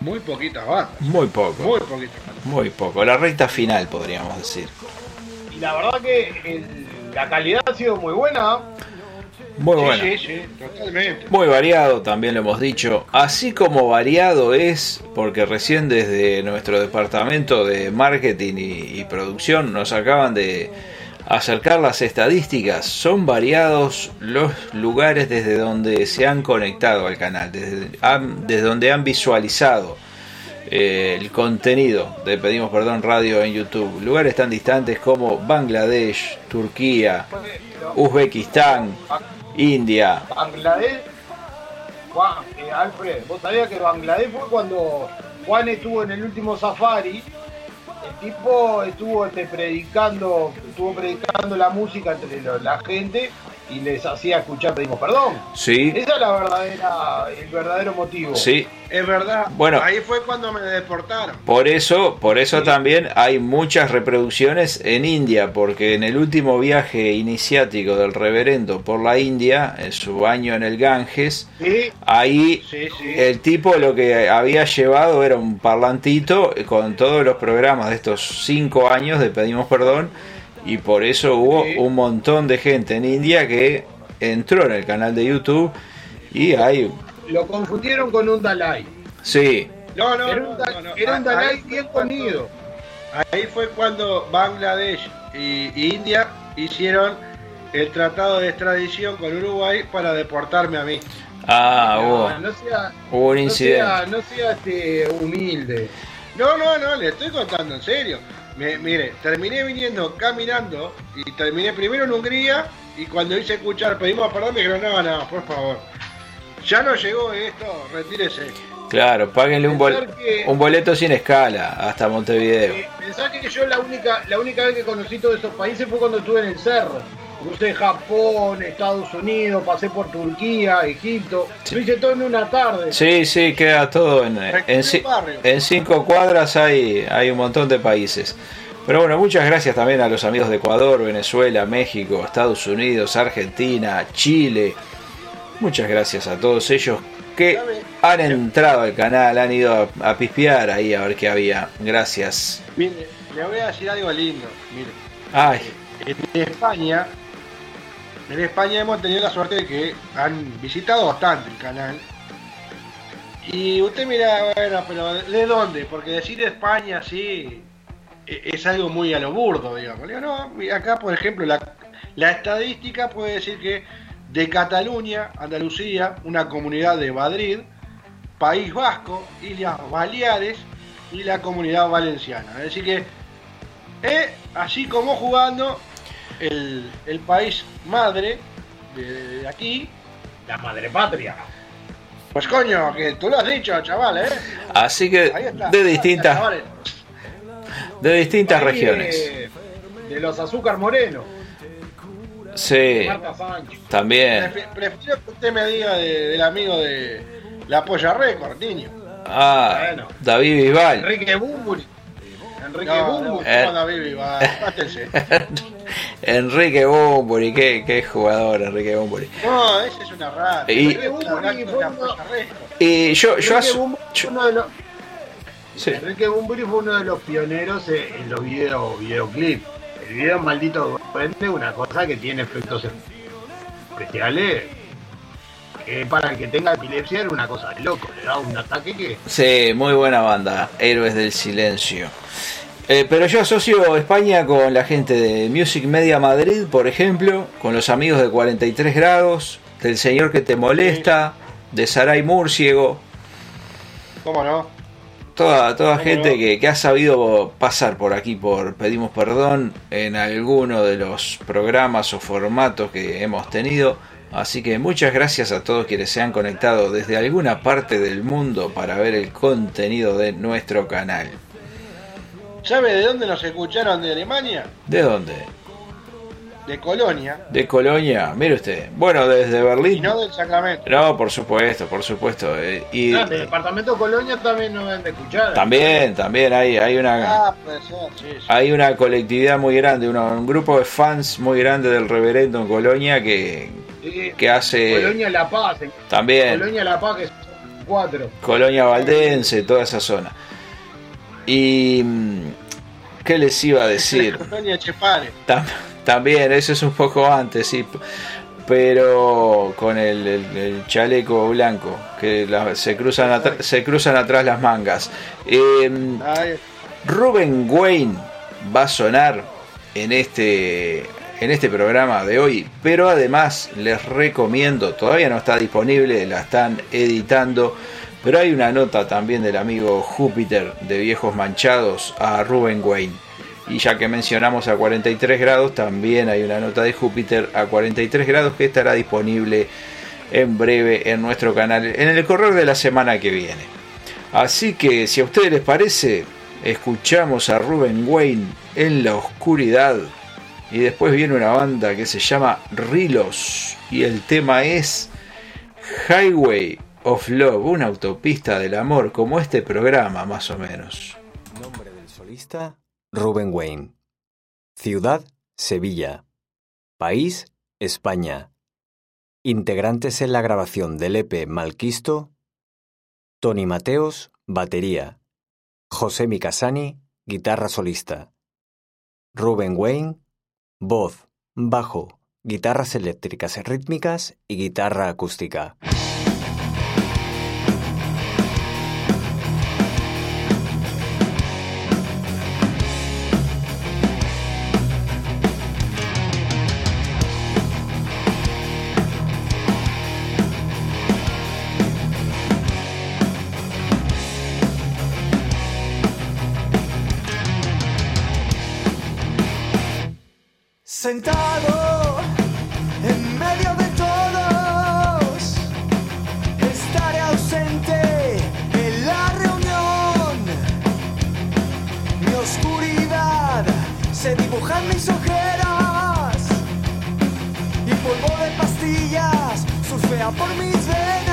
muy poquitas bandas. Muy poco. Muy poquitas bandas. Muy poco. La recta final, podríamos decir. Y la verdad que el- la calidad ha sido muy buena. Muy sí, bueno. sí, sí, totalmente. Muy variado, también lo hemos dicho. Así como variado es, porque recién desde nuestro departamento de marketing y, y producción nos acaban de acercar las estadísticas. Son variados los lugares desde donde se han conectado al canal, desde, han- desde donde han visualizado eh, el contenido de Pedimos Perdón Radio en YouTube. Lugares tan distantes como Bangladesh, Turquía, Uzbekistán, India, Bangladesh, Juan, eh, Alfred, vos sabías que Bangladesh fue cuando Juan estuvo en el último safari. El tipo estuvo este, predicando, estuvo predicando la música entre la gente y les hacía escuchar pedimos perdón. Sí. Esa es la verdadera, el verdadero motivo. Sí. Es verdad. Bueno. Ahí fue cuando me deportaron. Por eso, por eso también hay muchas reproducciones en India, porque en el último viaje iniciático del reverendo por la India, en su año en el Ganges, Sí. ahí sí. el tipo lo que había llevado era un parlantito con todos los programas de estos cinco años de Pedimos Perdón, y por eso hubo un montón de gente en India que entró en el canal de YouTube y hay, Lo confundieron con un Dalai. sí, No, no, Era un, da- no, no. era un Ahí Dalai bien cuando- comido. Ahí fue cuando Bangladesh y, y India hicieron el tratado de extradición con Uruguay para deportarme a mí. ah, No, hubo, no sea, hubo un no incidente. sea, no sea este, humilde. No, no, no, le estoy contando en serio. Me- mire, terminé viniendo caminando y terminé primero en Hungría y cuando hice escuchar pedimos perdón me dijeron, no, no, por favor. Ya no llegó esto, retírese. Claro, páguenle un, bol- que- un boleto sin escala hasta Montevideo. Eh, Pensá que yo la única, la única vez que conocí todos esos países fue cuando estuve en el cerro. Crucé Japón, Estados Unidos, pasé por Turquía, Egipto. Lo hice todo en una tarde. Sí, sí, queda todo en, en, en cinco cuadras hay, hay un montón de países. Pero bueno, muchas gracias también a los amigos de Ecuador, Venezuela, México, Estados Unidos, Argentina, Chile. Muchas gracias a todos ellos que han entrado al canal, han ido a, a pispear ahí a ver qué había. Gracias. Mire, le voy a decir algo lindo. Mire, Ay, en España, en España hemos tenido la suerte de que han visitado bastante el canal. Y usted mira, bueno, pero ¿de dónde? Porque decir España sí e- es algo muy a lo burdo, digamos. No, acá por ejemplo la, estadística puede decir que de Cataluña, Andalucía, una comunidad de Madrid, País Vasco, Islas Baleares y la comunidad valenciana. Es decir que es así como jugando el, el país madre de, de aquí. La madre patria. Pues coño, que tú lo has dicho, chaval, ¿eh? así que está. de distintas, Chavales. de distintas Ahí, regiones. De, los azúcar moreno. Sí, también. Prefi- Prefiero que usted me diga de- del amigo de la Polla Record, niño. Ah, Bueno. David Bisbal. Enrique Bumburi. Enrique No, Eh. ¿cómo? Pátense. Enrique Bumburi, qué, qué jugador Enrique Bumburi. No, ese es una rata. Y- Enrique Bumburi fue Record. Y yo, yo Enrique Bumburi fue uno de los- Enrique Bumburi fue uno de los pioneros en en los video, videoclips. El video maldito duende una cosa que tiene efectos especiales. Que para el que tenga epilepsia era una cosa de loco. Le da un ataque que. Sí, muy buena banda, Héroes del Silencio. Eh, pero yo asocio España con la gente de Music Media Madrid, por ejemplo, con los amigos de 43 grados, del señor que te molesta, de Saray Murciego, ¿Cómo no? toda, toda ¿Cómo gente no? que, que ha sabido pasar por aquí, por Pedimos Perdón, en alguno de los programas o formatos que hemos tenido. Así que muchas gracias a todos quienes se han conectado desde alguna parte del mundo para ver el contenido de nuestro canal. ¿Sabe de dónde nos escucharon de Alemania? ¿De dónde? De Colonia. De Colonia, mire usted. Bueno, desde Y Berlín. no del Sacramento. No, por supuesto, por supuesto. eh, Y Ah, del departamento Colonia también nos deben de escuchar. también, también hay, hay una Ah, puede ser, sí, sí. hay una colectividad muy grande, una- un grupo de fans muy grande del reverendo en Colonia que, Sí. que hace Colonia La Paz. también Colonia La Paz, que son cuatro. Colonia Valdense, toda esa zona. Y mm, ¿qué les iba a decir? Colonia Chepare. Tam- también, eso es un poco antes, sí. Pero con el, el- el chaleco blanco, que la- se, cruzan se cruzan atrás las mangas. Ay, Ruben Wayne va a sonar en este en este programa de hoy, pero además les recomiendo, todavía no está disponible, la están editando, pero hay una nota también del amigo Júpiter de Viejos Manchados a Ruben Wayne. Y ya que mencionamos a 43 grados, también hay una nota de Júpiter a 43 grados que estará disponible en breve en nuestro canal, en el correr de la semana que viene. Así que si a ustedes les parece, escuchamos a Ruben Wayne en la oscuridad Y después viene una banda que se llama Rilos. Y el tema es Highway of Love, una autopista del amor, como este programa más o menos. Nombre del solista, Rubén Wayne. Ciudad, Sevilla. País, España. Integrantes en la grabación del EP Malquisto, Tony Mateos, batería. José Micasani, guitarra solista. Rubén Wayne, voz, bajo, guitarras eléctricas rítmicas y guitarra acústica. Sentado en medio de todos, estaré ausente en la reunión. Mi oscuridad se dibuja en mis ojeras y polvo de pastillas surfea por mis venas.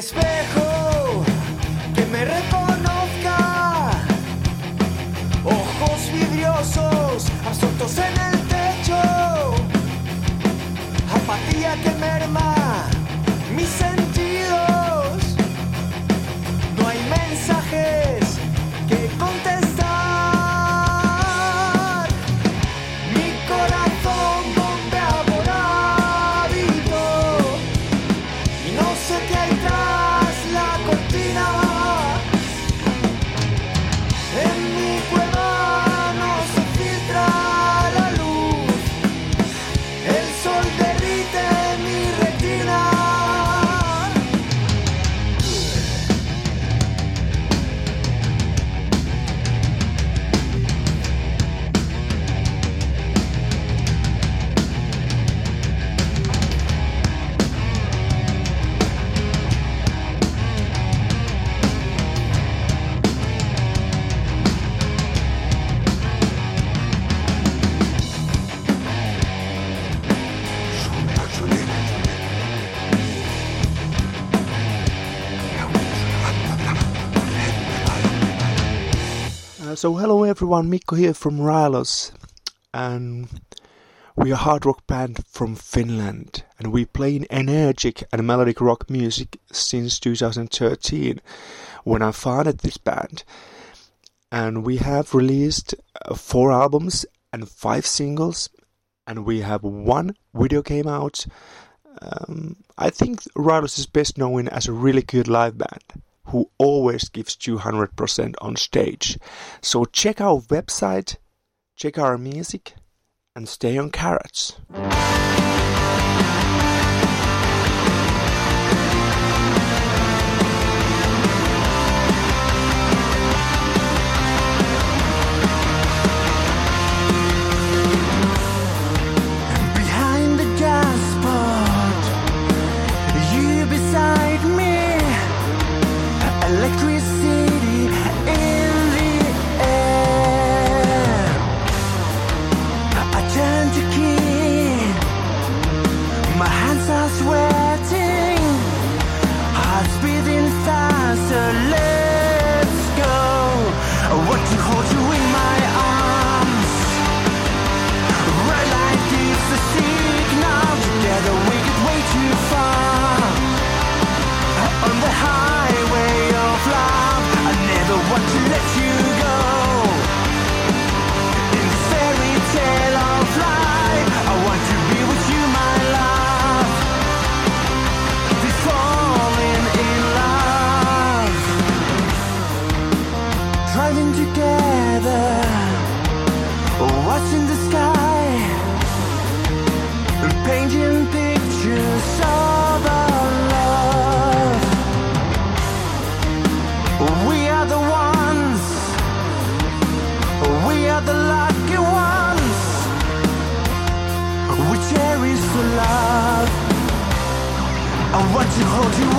Espejo que me reconozca. Ojos vidriosos absortos en el techo. Apatía que merma so hello everyone, Mikko here from Rylos, and we are a hard rock band from Finland, and we play in energetic and melodic rock music since 2013, when I founded this band. And we have released uh, four albums and five singles, and we have one video came out. Um, I think Rylos is best known as a really good live band who always gives 200% on stage. So check our website, check our music, and stay on carrots. Hold you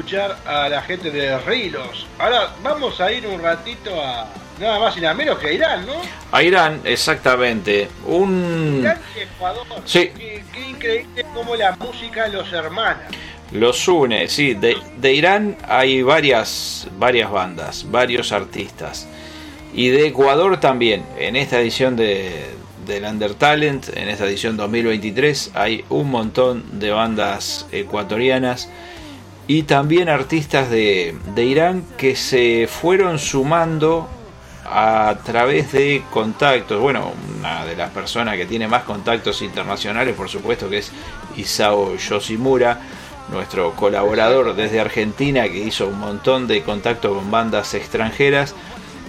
escuchar a la gente de Rilos. Ahora vamos a ir un ratito a nada más y nada menos que Irán, ¿no? A Irán, exactamente. Un. Irán y Ecuador. Sí. Qué, qué increíble cómo la música los hermana. Los une, sí. De, de Irán hay varias, varias bandas, varios artistas. Y de Ecuador también. En esta edición de, del Undertalent, en esta edición 2023, hay un montón de bandas ecuatorianas. Y también artistas de, de Irán que se fueron sumando a través de contactos. Bueno, una de las personas que tiene más contactos internacionales, por supuesto, que es Isao Yoshimura, nuestro colaborador desde Argentina, que hizo un montón de contactos con bandas extranjeras.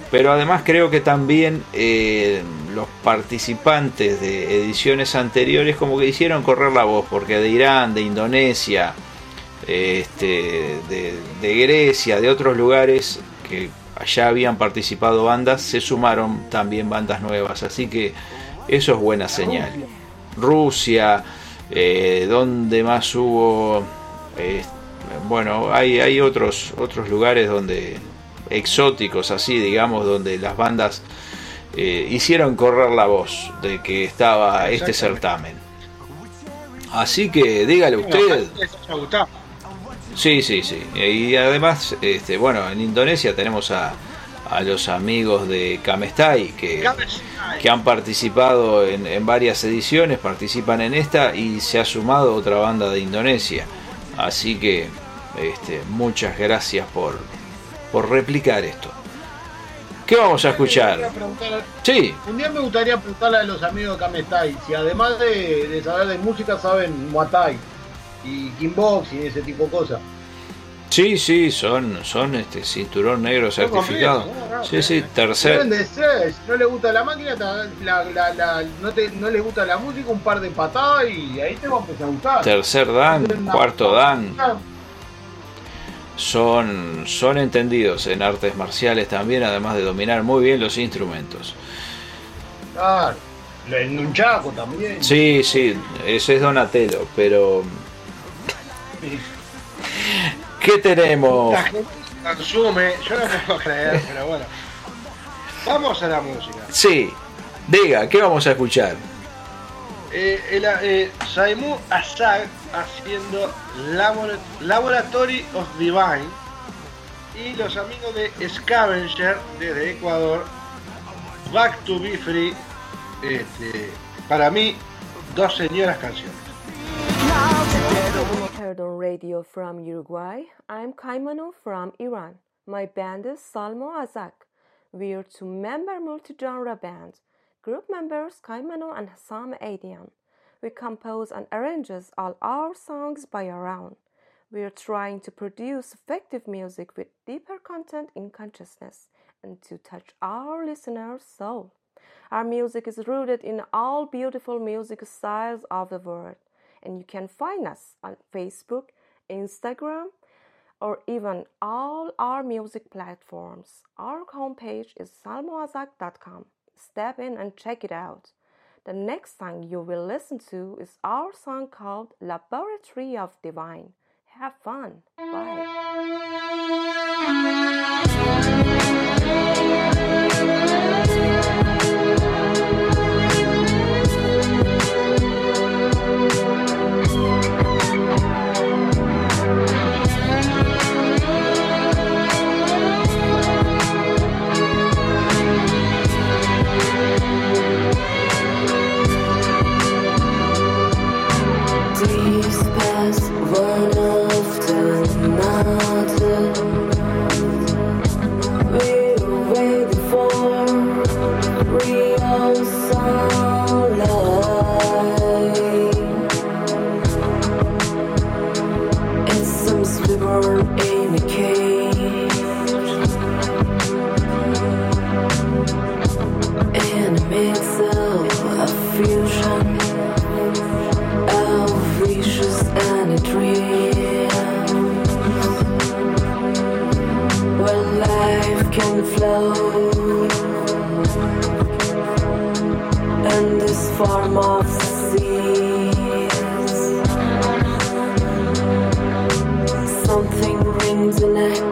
Pero además creo que también eh, los participantes de ediciones anteriores como que hicieron correr la voz, porque de Irán, de Indonesia, este, de, de Grecia, de otros lugares que allá habían participado bandas, se sumaron también bandas nuevas, así que eso es buena señal. Rusia, eh, donde más hubo, eh, bueno, hay, hay otros, otros lugares donde exóticos así, digamos, donde las bandas eh, hicieron correr la voz de que estaba este certamen. Así que dígale usted. Sí, sí, sí. Y además, este, bueno, en Indonesia tenemos a, a los amigos de Kamestai que, que han participado en, en varias ediciones, participan en esta y se ha sumado otra banda de Indonesia. Así que este, muchas gracias por, por replicar esto. ¿Qué vamos a escuchar? Sí. Un día me gustaría preguntarle a los amigos de Kamestai si además de, de saber de música saben Muay y Kickbox y ese tipo de cosas. Sí, sí, son, son este cinturón negro certificado. Sí, sí, tercer. Deben de ser, si no le gusta la máquina, la- la- la- no, te, no les gusta la música, un par de patadas y ahí te va a empezar a gustar. Tercer dan, cuarto dan. Son, son entendidos en artes marciales también, además de dominar muy bien los instrumentos. Claro, el nunchaku también. Sí, sí, ese es Donatello, pero. ¿Qué tenemos? La gente consume, yo no puedo creer, pero bueno. Vamos a la música. Sí, diga, ¿qué vamos a escuchar? Eh, el, eh, Saimu Asag haciendo Labora- Laboratory of Divine y los amigos de Scavenger desde Ecuador Back to Be Free este, para mí dos señoras canciones. Perdon Radio from Uruguay. I'm Kaimano from Iran. My band is Salmo Azak. We're two-member multi-genre band. Group members Kaimano and Hassam Adian. We compose and arranges all our songs by our own. We're trying to produce effective music with deeper content in consciousness and to touch our listeners' soul. Our music is rooted in all beautiful music styles of the world, and you can find us on Facebook, Instagram, or even all our music platforms. Our homepage is salmoazak.com. Step in and check it out. The next song you will listen to is our song called Laboratory of Divine. Have fun. Please form of seas. Something rings in a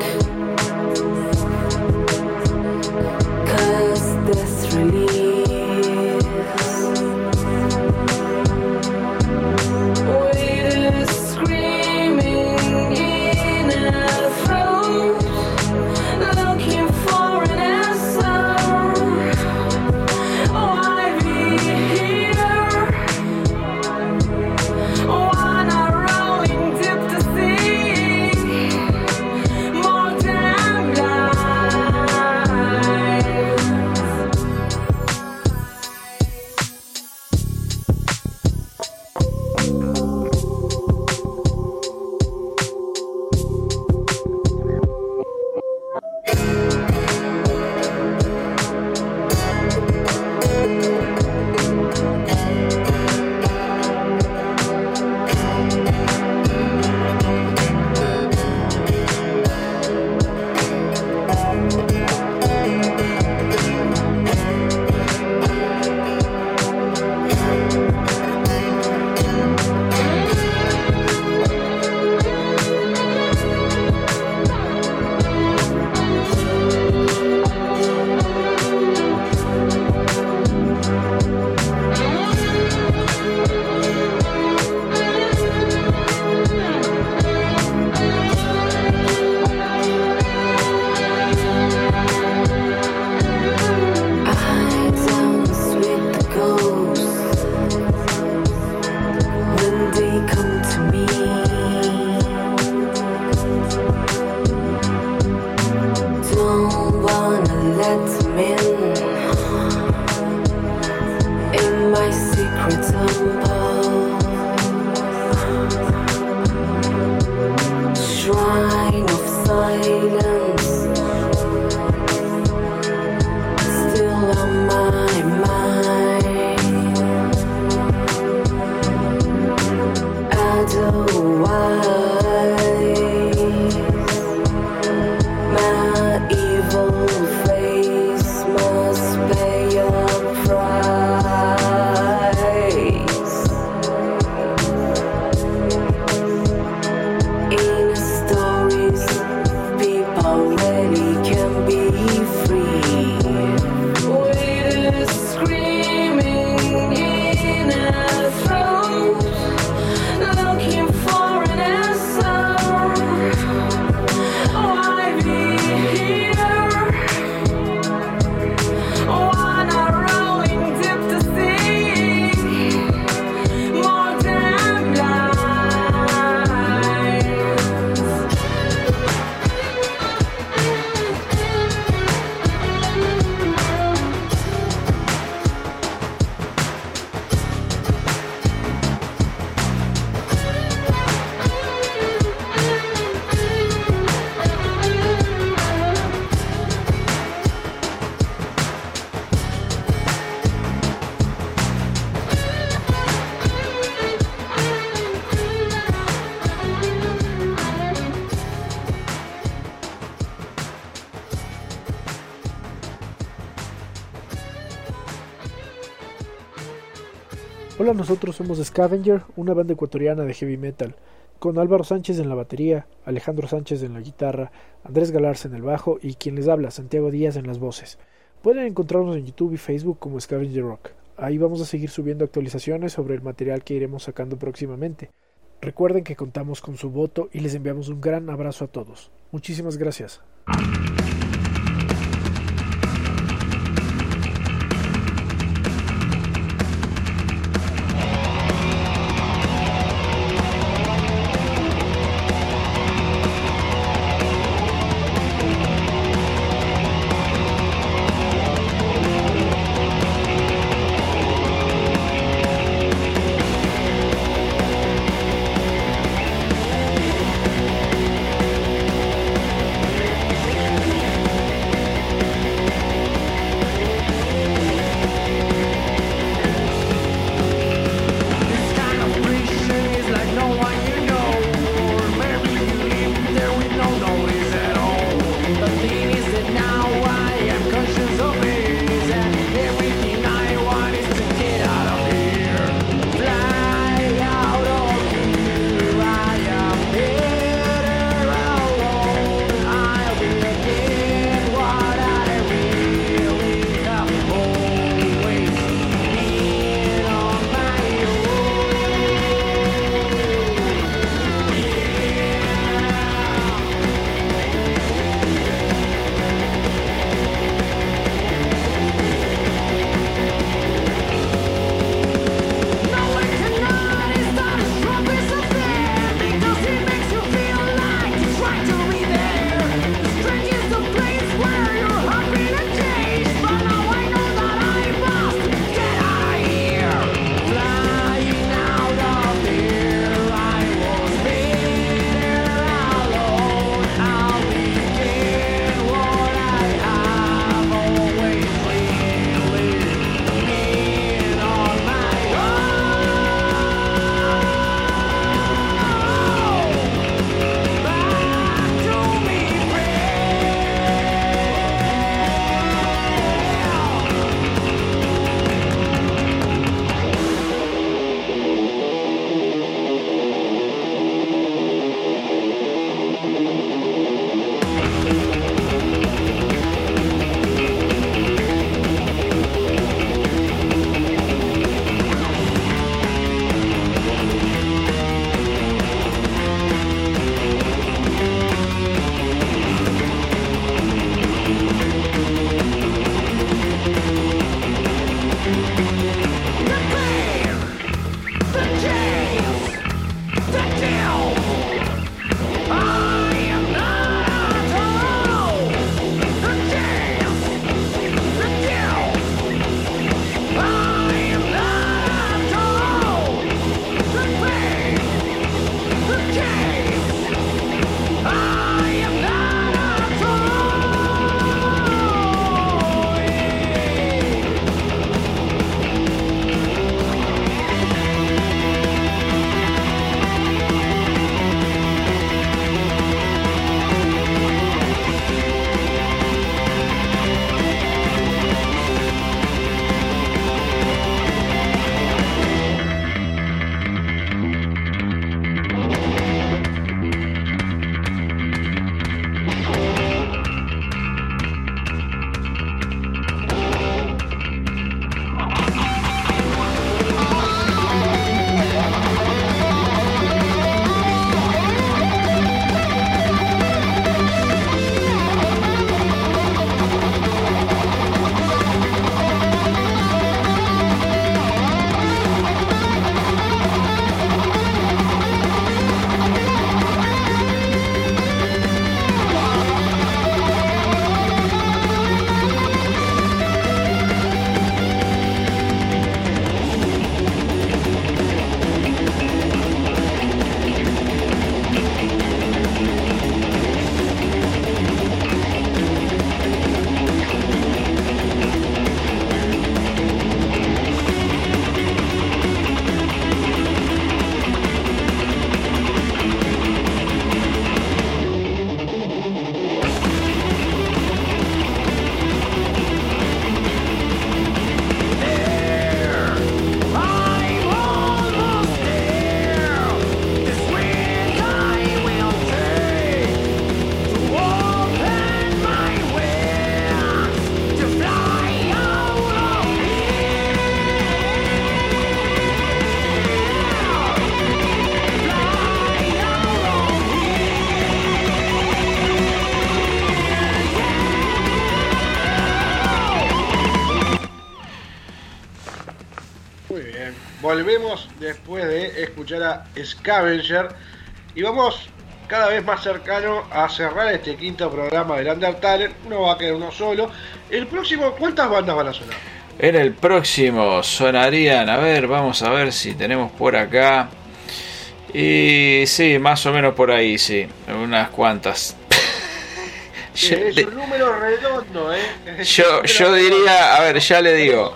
Nosotros somos Scavenger, una banda ecuatoriana de heavy metal, con Álvaro Sánchez en la batería, Alejandro Sánchez en la guitarra, Andrés Galarza en el bajo y quien les habla, Santiago Díaz en las voces. Pueden encontrarnos en YouTube y Facebook como Scavenger Rock. Ahí vamos a seguir subiendo actualizaciones sobre el material que iremos sacando próximamente. Recuerden que contamos con su voto y les enviamos un gran abrazo a todos. Muchísimas gracias. Volvemos después de escuchar a Scavenger y vamos cada vez más cercano a cerrar este quinto programa del Undertale. Uno va a quedar uno solo. El próximo, ¿cuántas bandas van a sonar? En el próximo sonarían, a ver, vamos a ver si tenemos por acá. Y sí, más o menos por ahí, sí, unas cuantas. Es un número redondo, ¿eh? Es Yo, número yo diría, a ver, ya le digo,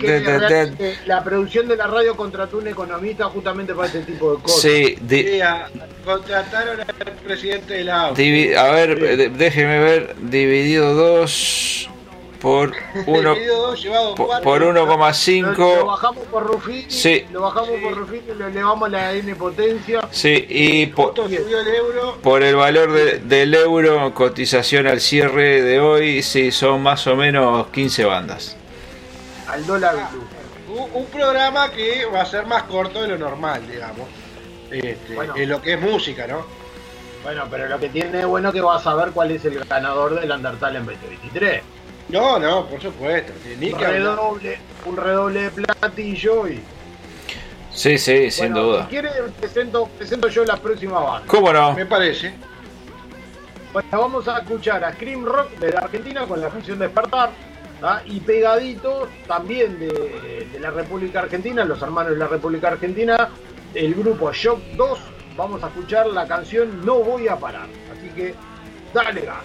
que de- de- la producción de la radio contrató un economista justamente para este tipo de cosas. Sí, Sí, a- contrataron al presidente de la divi- a ver, déjeme ver, dividido 2 por 1 Dividido dos, llevado por, cuatro. por Lo, lo 1,5. bajamos por Ruffini, Sí. lo bajamos por Ruffini, le elevamos la N potencia. Sí, y por, Subió el euro. por el valor de- del euro, cotización al cierre de hoy, sí, son más o menos 15 bandas. Al dólar blue. Un, un programa que va a ser más corto de lo normal, digamos. Este, Bueno. En lo que es música, ¿no? Bueno, pero lo que tiene de bueno es que vas a saber cuál es el ganador del Undertale en 2023. No, no, por supuesto. Ni Un redoble, un redoble de platillo y. Sí, sí, sin duda. Si quiere, presento, presento yo la próxima banda. ¿Cómo no? Me parece. Bueno, vamos a escuchar a Scream Rock de la Argentina con la canción Despertar. ¿Tá? Y pegadito también de, la República Argentina, los hermanos de la República Argentina, el grupo Shock 2. Vamos a escuchar la canción No Voy a Parar. Así que, dale gas.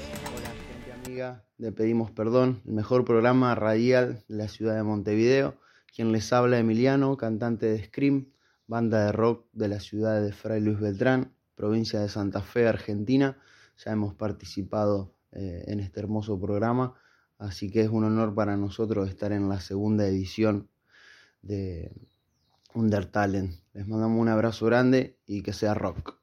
amiga, le pedimos perdón, el mejor programa radial de la ciudad de Montevideo. Quien les habla Emiliano, cantante de Scream, banda de rock de la ciudad de Fray Luis Beltrán, provincia de Santa Fe, Argentina. Ya hemos participado eh, en este hermoso programa, así que es un honor para nosotros estar en la segunda edición de Undertalent. Les mandamos un abrazo grande y que sea rock.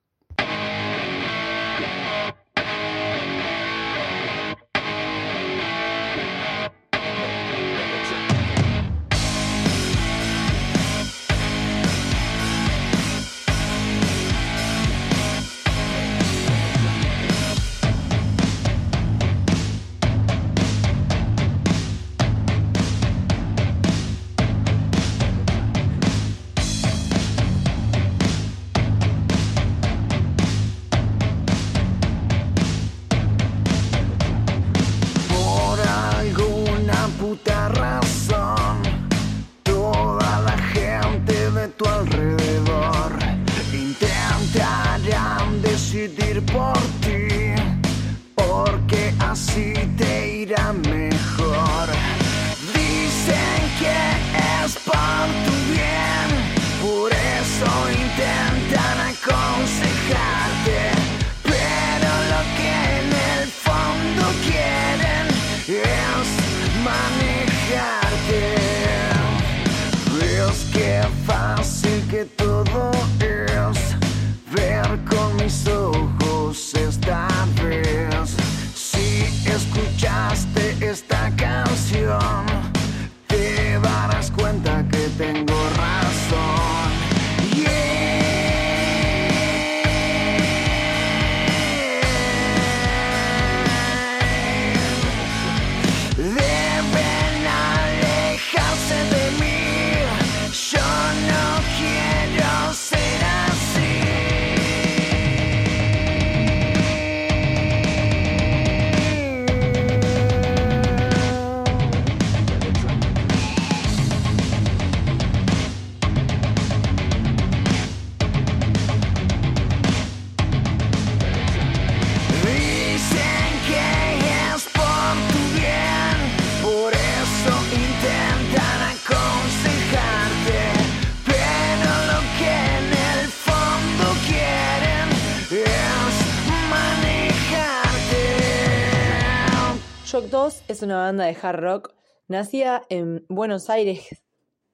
Es una banda de hard rock nacida en Buenos Aires,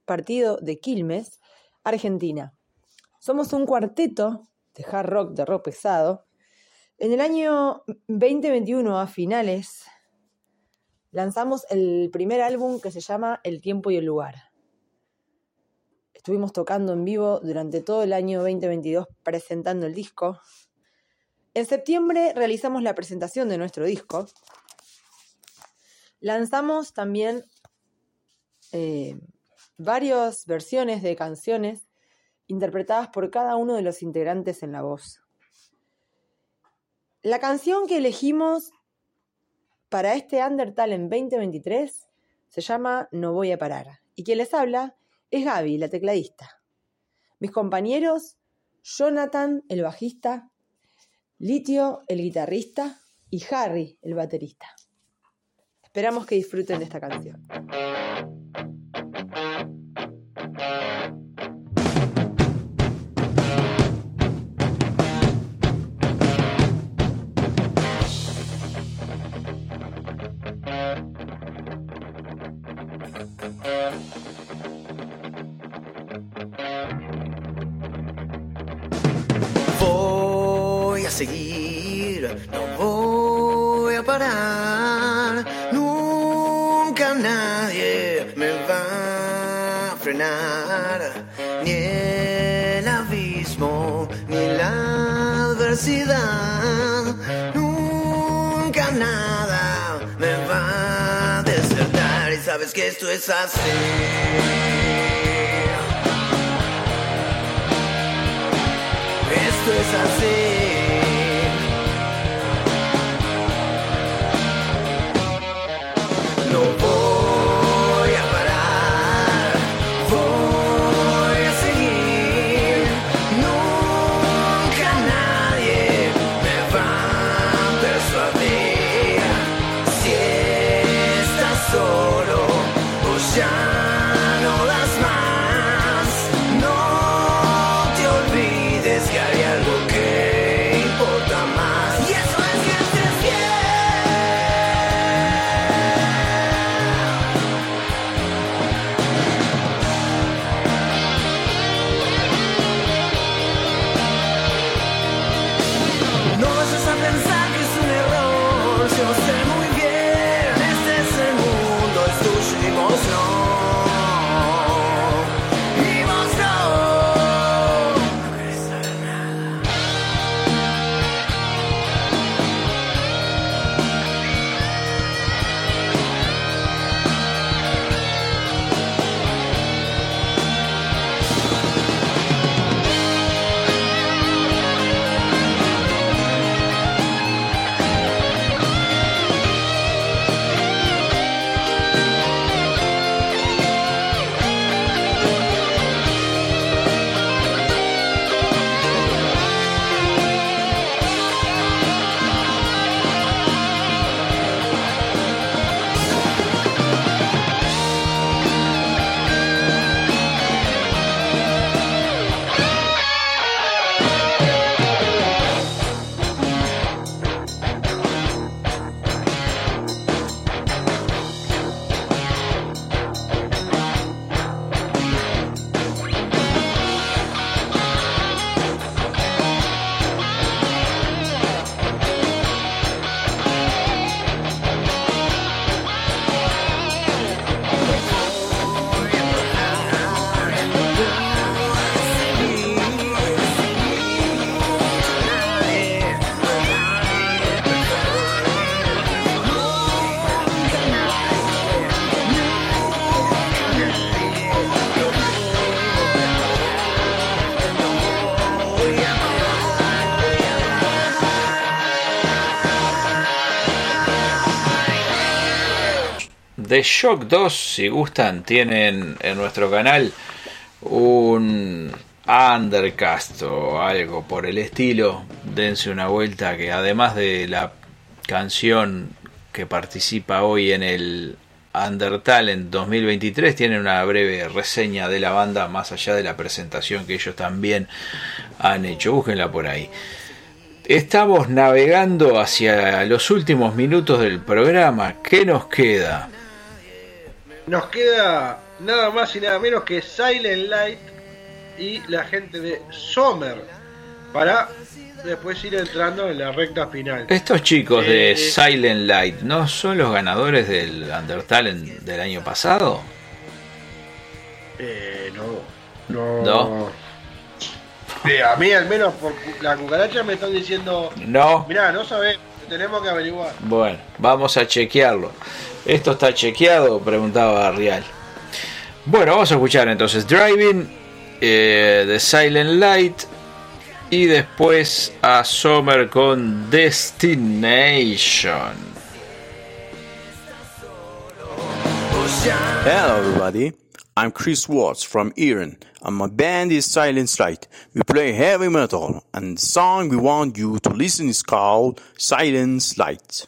partido de Quilmes, Argentina. Somos un cuarteto de hard rock, de rock pesado. En el año 2021, a finales, lanzamos el primer álbum que se llama El tiempo y el lugar. Estuvimos tocando en vivo durante todo el año 2022 presentando el disco. En septiembre realizamos la presentación de nuestro disco. Lanzamos también eh, varias versiones de canciones interpretadas por cada uno de los integrantes en la voz. La canción que elegimos para este Undertale en 2023 se llama No voy a parar. Y quien les habla es Gaby, la tecladista. Mis compañeros, Jonathan, el bajista, Litio, el guitarrista, y Harry, el baterista. Esperamos que disfruten de esta canción. Voy a seguir, no voy a parar. Ni el abismo, ni la adversidad. Nunca nada me va a despertar. Y sabes que esto es así. Esto es así. No das The Shock 2, si gustan, tienen en nuestro canal un undercast o algo por el estilo. Dense una vuelta que además de la canción que participa hoy en el Undertale en 2023, tienen una breve reseña de la banda más allá de la presentación que ellos también han hecho. Búsquenla por ahí. Estamos navegando hacia los últimos minutos del programa. ¿Qué nos queda? Nos queda nada más y nada menos que Silent Light y la gente de Sommer para después ir entrando en la recta final. Estos chicos de Eh, Silent Light, ¿no son los ganadores del Undertale del año pasado? Eh, no. No. No. Eh, a mí al menos por la cucaracha me están diciendo, No. mirá, no sabés, tenemos que averiguar. Bueno, vamos a chequearlo. ¿Esto está chequeado? Preguntaba Rial. Bueno, vamos a escuchar entonces Driving, eh, The Silent Light y después a Summer con Destination. Hello everybody, I'm Chris Watts from Iran and my band is Silent Light. We play heavy metal and the song we want you to listen is called Silent Light.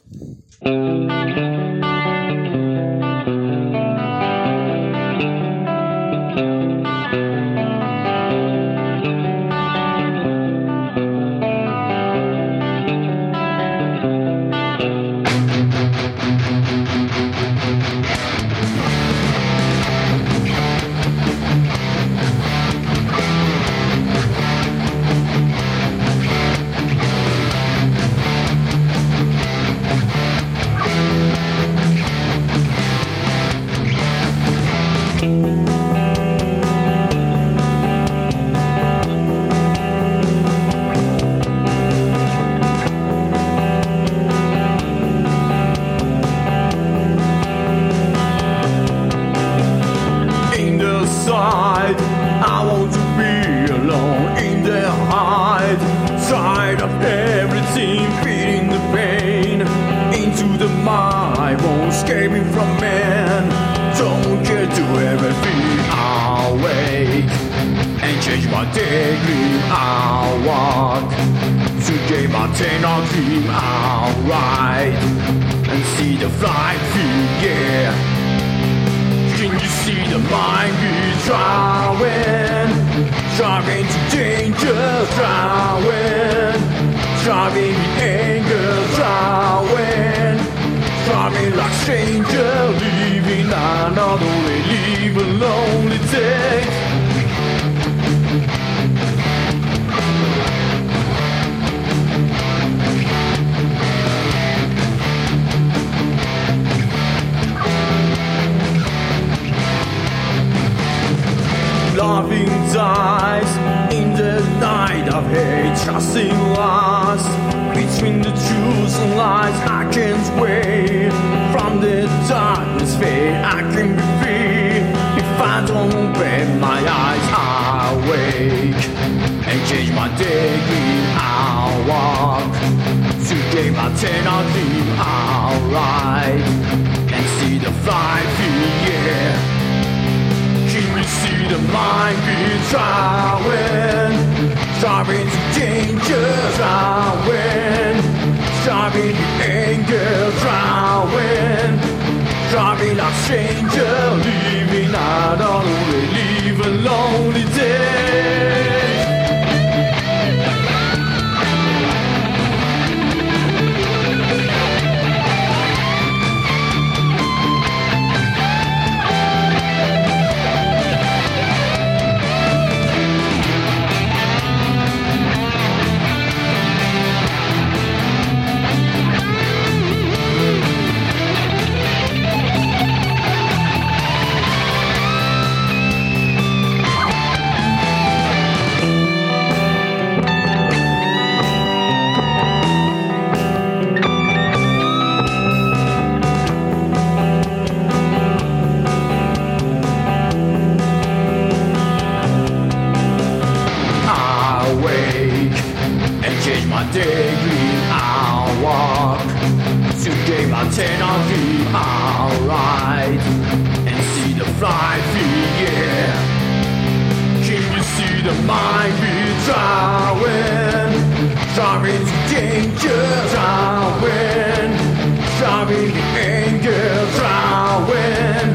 Driving angel, drowning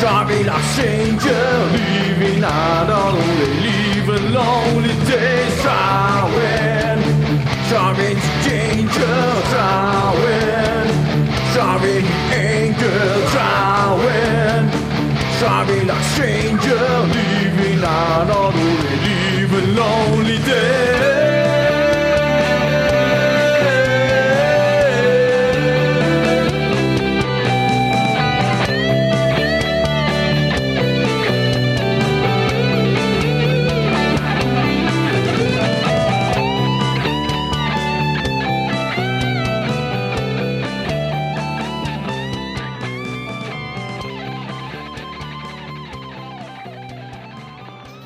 Driving lost angel Living out lonely Living lonely days Drowning Driving angel, drowning Driving angel, drowning Driving lost angel Living out lonely Living lonely days.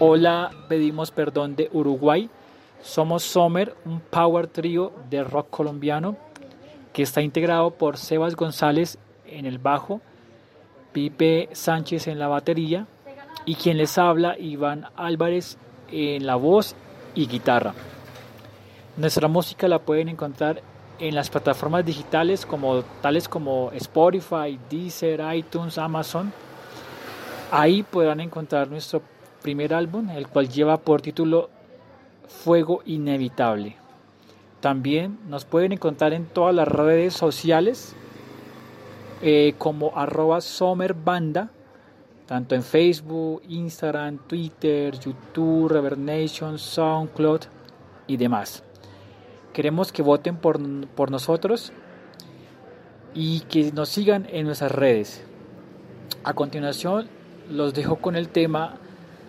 Hola, pedimos perdón de Uruguay. Somos Sommer, un power trio de rock colombiano que está integrado por Sebas González en el bajo, Pipe Sánchez en la batería y quien les habla, Iván Álvarez en la voz y guitarra. Nuestra música la pueden encontrar en las plataformas digitales como tales como Spotify, Deezer, iTunes, Amazon. Ahí podrán encontrar nuestro primer álbum, el cual lleva por título Fuego Inevitable. También nos pueden encontrar en todas las redes sociales eh, como arroba Banda, tanto en Facebook, Instagram, Twitter, YouTube, Revernation, SoundCloud y demás. Queremos que voten por, por nosotros y que nos sigan en nuestras redes. A continuación los dejo con el tema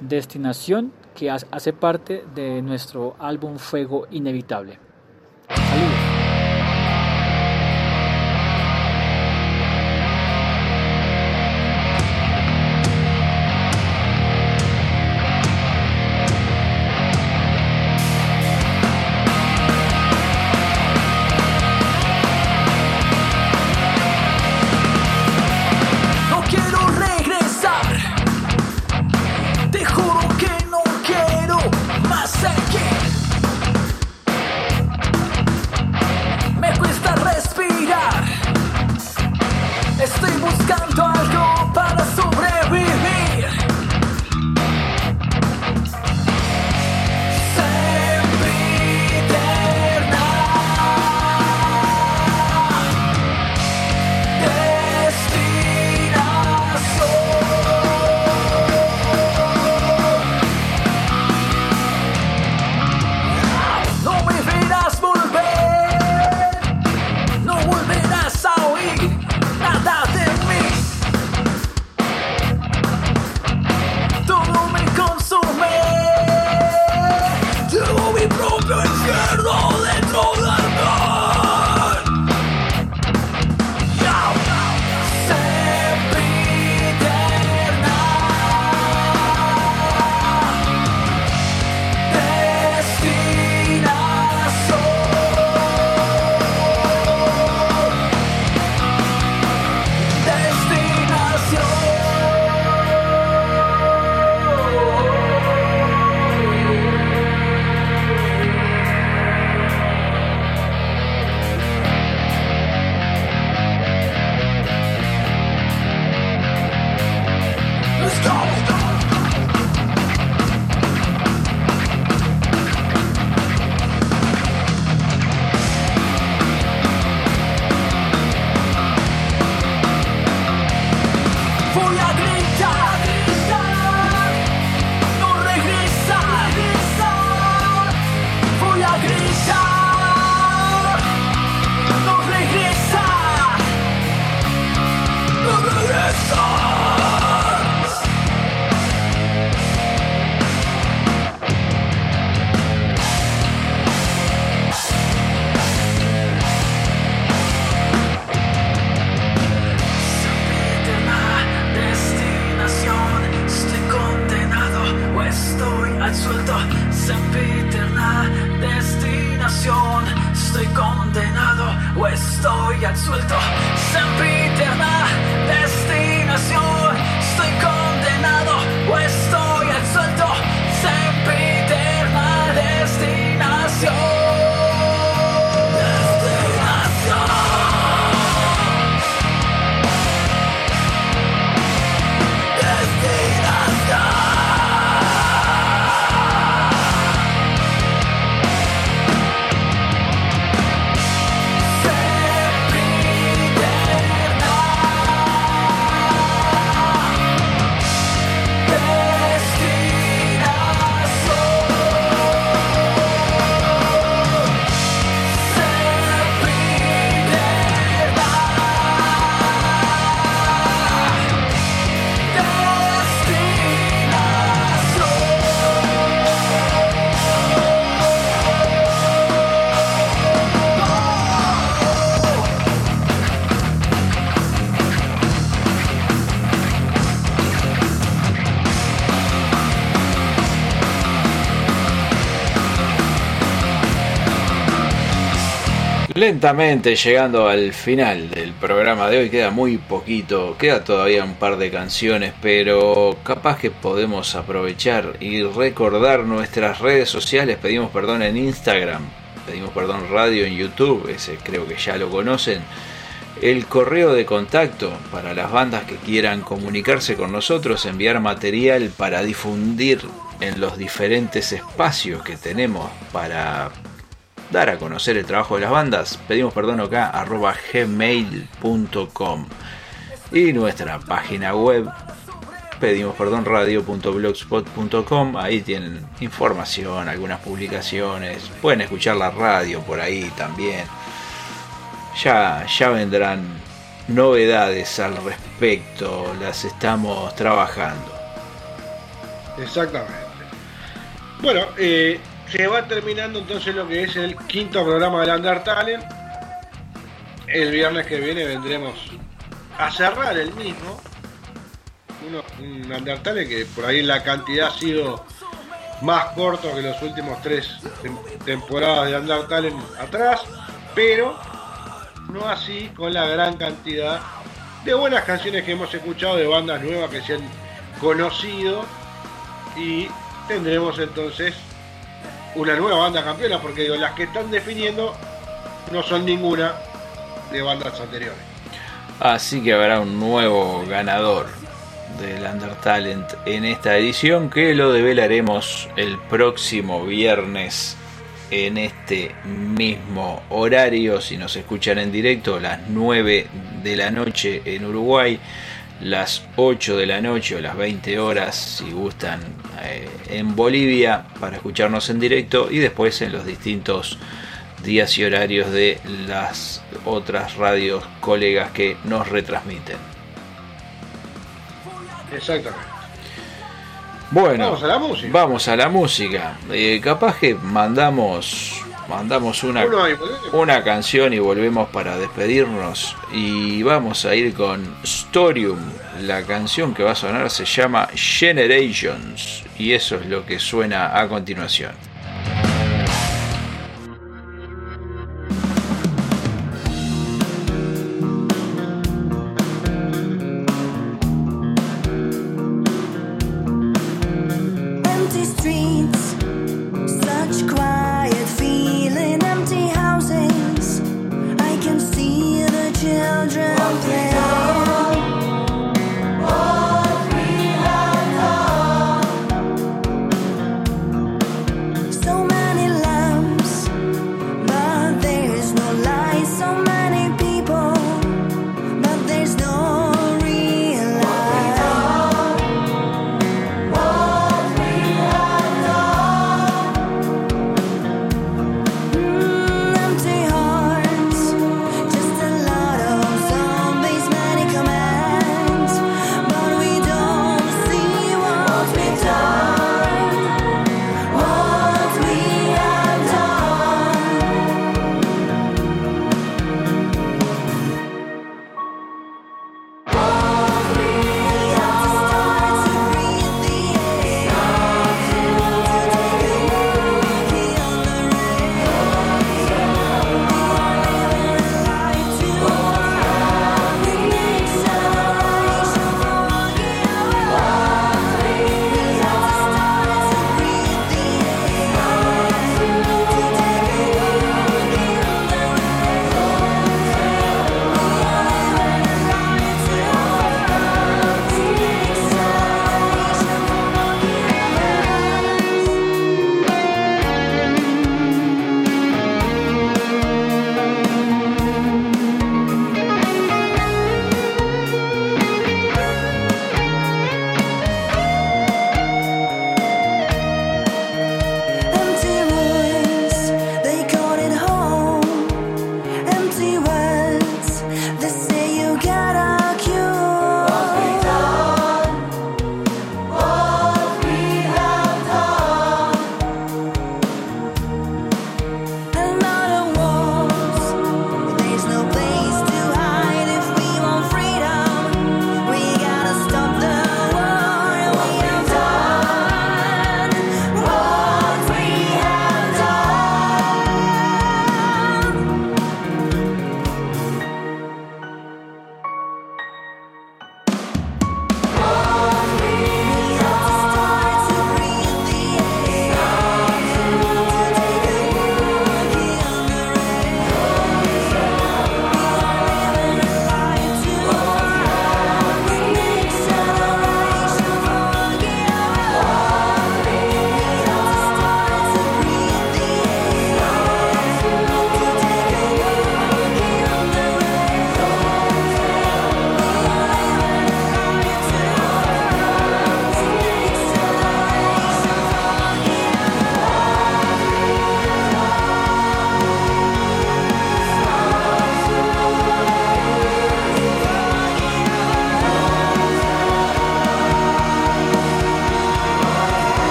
Destinación que hace parte de nuestro álbum Fuego Inevitable. Lentamente llegando al final del programa de hoy, queda muy poquito, queda todavía un par de canciones, pero capaz que podemos aprovechar y recordar nuestras redes sociales. Pedimos perdón en Instagram, pedimos perdón radio en YouTube, ese creo que ya lo conocen. El correo de contacto para las bandas que quieran comunicarse con nosotros, enviar material para difundir en los diferentes espacios que tenemos para dar a conocer el trabajo de las bandas, pedimos perdón acá arroba gmail.com y nuestra página web pedimos perdón radio.blogspot.com ahí tienen información, algunas publicaciones, pueden escuchar la radio por ahí también. Ya, ya vendrán novedades al respecto, las estamos trabajando. Exactamente. Bueno, eh, se va terminando entonces lo que es el quinto programa del Talent. El viernes que viene vendremos a cerrar el mismo. Un Under Talent que por ahí la cantidad ha sido más corto que los últimos tres tem- temporadas de Under Talent atrás, pero no así con la gran cantidad de buenas canciones que hemos escuchado de bandas nuevas que se han conocido y tendremos entonces una nueva banda campeona porque las que están definiendo no son ninguna de bandas anteriores. Así que habrá un nuevo ganador del Under Talent en esta edición que lo develaremos el próximo viernes en este mismo horario. Si nos escuchan en directo, las 9 de la noche en Uruguay, las 8 de la noche o las 20 horas, si gustan, eh, en Bolivia para escucharnos en directo y después en los distintos días y horarios de las otras radios colegas que nos retransmiten. Exactamente. Bueno, Vamos a la música. Vamos a la música. Eh, capaz que mandamos mandamos una, una canción y volvemos para despedirnos. Y vamos a ir con Storium. La canción que va a sonar se llama Generations. Y eso es lo que suena a continuación.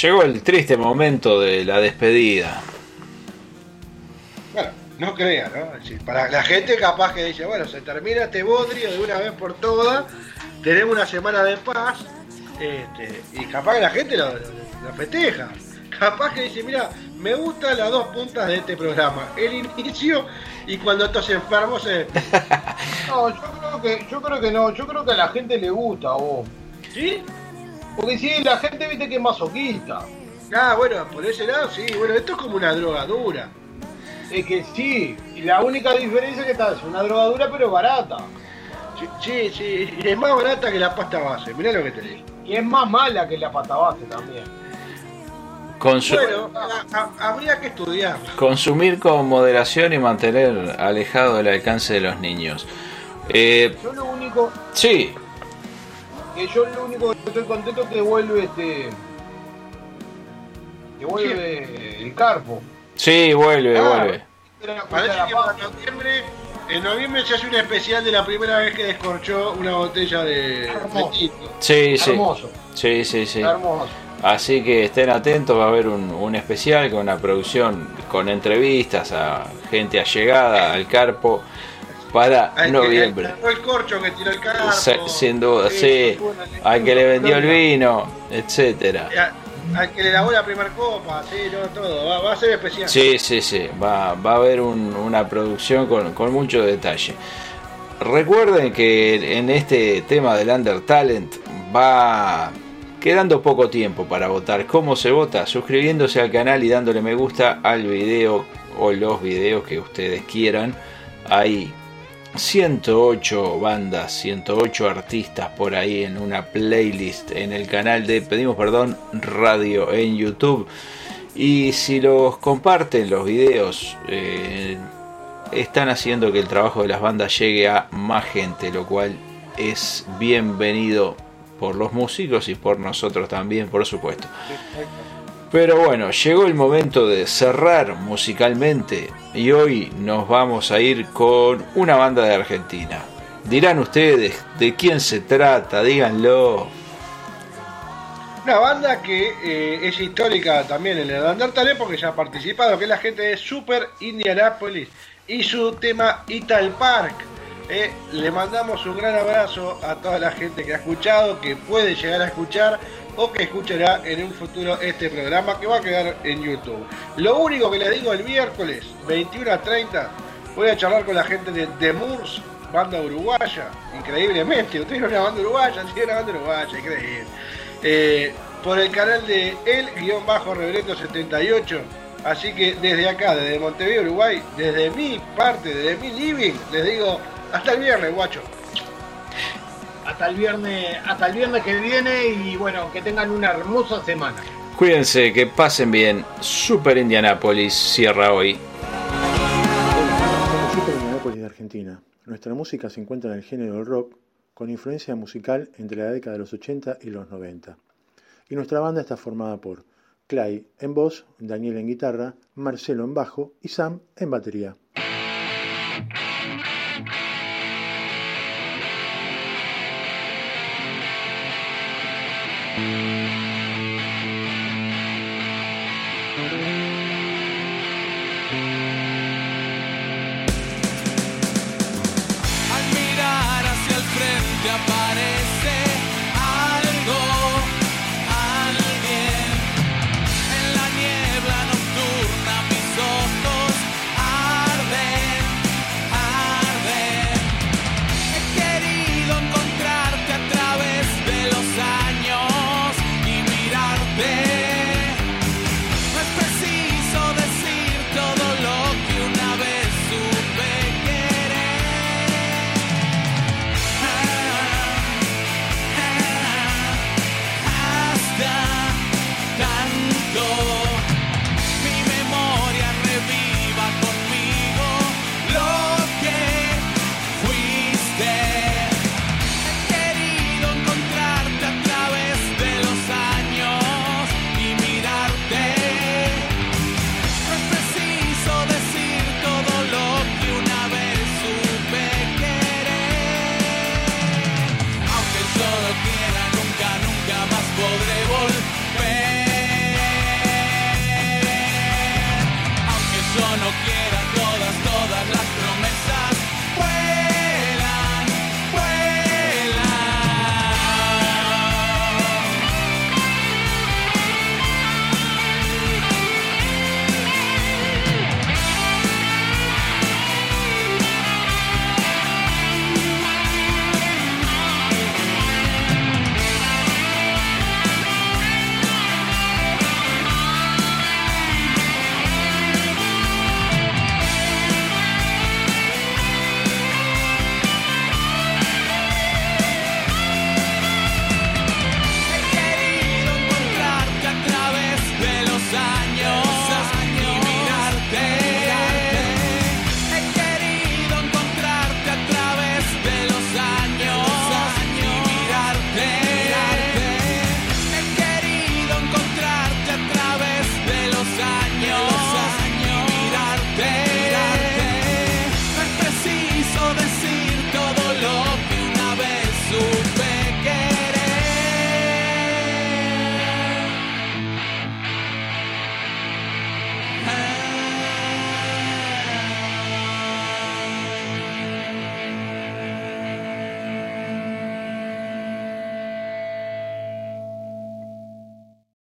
Llegó el triste momento de la despedida. Bueno, no crea, ¿no? Decir, para la gente capaz que dice, bueno, se termina este bodrio de una vez por todas, tenemos una semana de paz, este, y capaz que la gente lo, lo- lo festeja. Capaz que dice, mira, me gustan las dos puntas de este programa, el inicio y cuando estos enfermos se... No, yo creo que, yo creo que no, yo creo que a la gente le gusta, vos. ¿Sí? Porque sí, la gente viste que es masoquista. Ah, bueno, por ese lado sí, bueno, esto es como una drogadura. Es que sí, y la única diferencia es que está, es una drogadura pero barata. Sí, sí, sí, y es más barata que la pasta base, mirá lo que te digo. Y es más mala que la pata base también. Consu- Bueno, a- a- habría que estudiar. Consumir con moderación y mantener alejado del alcance de los niños. Eh, Yo lo único, sí, que yo lo único que estoy contento es que vuelve este. Que vuelve el carpo. sí, vuelve, Ah, vuelve. Parece que para noviembre, en noviembre se hace un especial de la primera vez que descorchó una botella de, de tinto. Sí, sí. Hermoso. Sí, sí, sí. Hermoso. Así que estén atentos, va a haber un, un especial con una producción con entrevistas a gente allegada al carpo para Al noviembre. que el corcho que tiró el carpo. Se- sin duda, Sí, Al que le vendió el vino, etcétera. a- Al que le lavó la primera copa, sí, no, todo. Va, va a ser especial. Sí, sí, sí. Va, va a haber un- una producción con, con mucho detalle. Recuerden que en este tema del Under Talent va quedando poco tiempo para votar. ¿Cómo se vota? Suscribiéndose al canal y dándole me gusta al video o los videos que ustedes quieran. Hay 108 bandas, 108 artistas por ahí en una playlist en el canal de Pedimos Perdón Radio en YouTube. Y si los comparten los videos, eh, están haciendo que el trabajo de las bandas llegue a más gente, lo cual es bienvenido por los músicos y por nosotros también, por supuesto. Pero bueno, llegó el momento de cerrar musicalmente y hoy nos vamos a ir con una banda de Argentina. Dirán ustedes de quién se trata, díganlo. Una banda que eh, es histórica también en el Undertale porque ya ha participado, que es la gente de Super Indianapolis y su tema Ital Park. Eh, le mandamos un gran abrazo a toda la gente que ha escuchado, que puede llegar a escuchar o que escuchará en un futuro este programa que va a quedar en YouTube. Lo único que le digo el miércoles 21 a 30 voy a charlar con la gente de The Moors, banda uruguaya, increíblemente, ustedes no una banda uruguaya, sí, una banda uruguaya, increíble. Eh, por el canal de el-reverendo78. Así que desde acá, desde Montevideo, Uruguay, desde mi parte, desde mi living, les digo hasta el viernes, guacho. Hasta el viernes, hasta el viernes que viene y bueno, que tengan una hermosa semana. Cuídense, que pasen bien. Super Indianapolis cierra hoy. Somos Super Indianapolis de Argentina. Nuestra música se encuentra en el género del rock, con influencia musical entre la década de los 80 y los 90. Y nuestra banda está formada por Clay en voz, Daniel en guitarra, Marcelo en bajo y Sam en batería.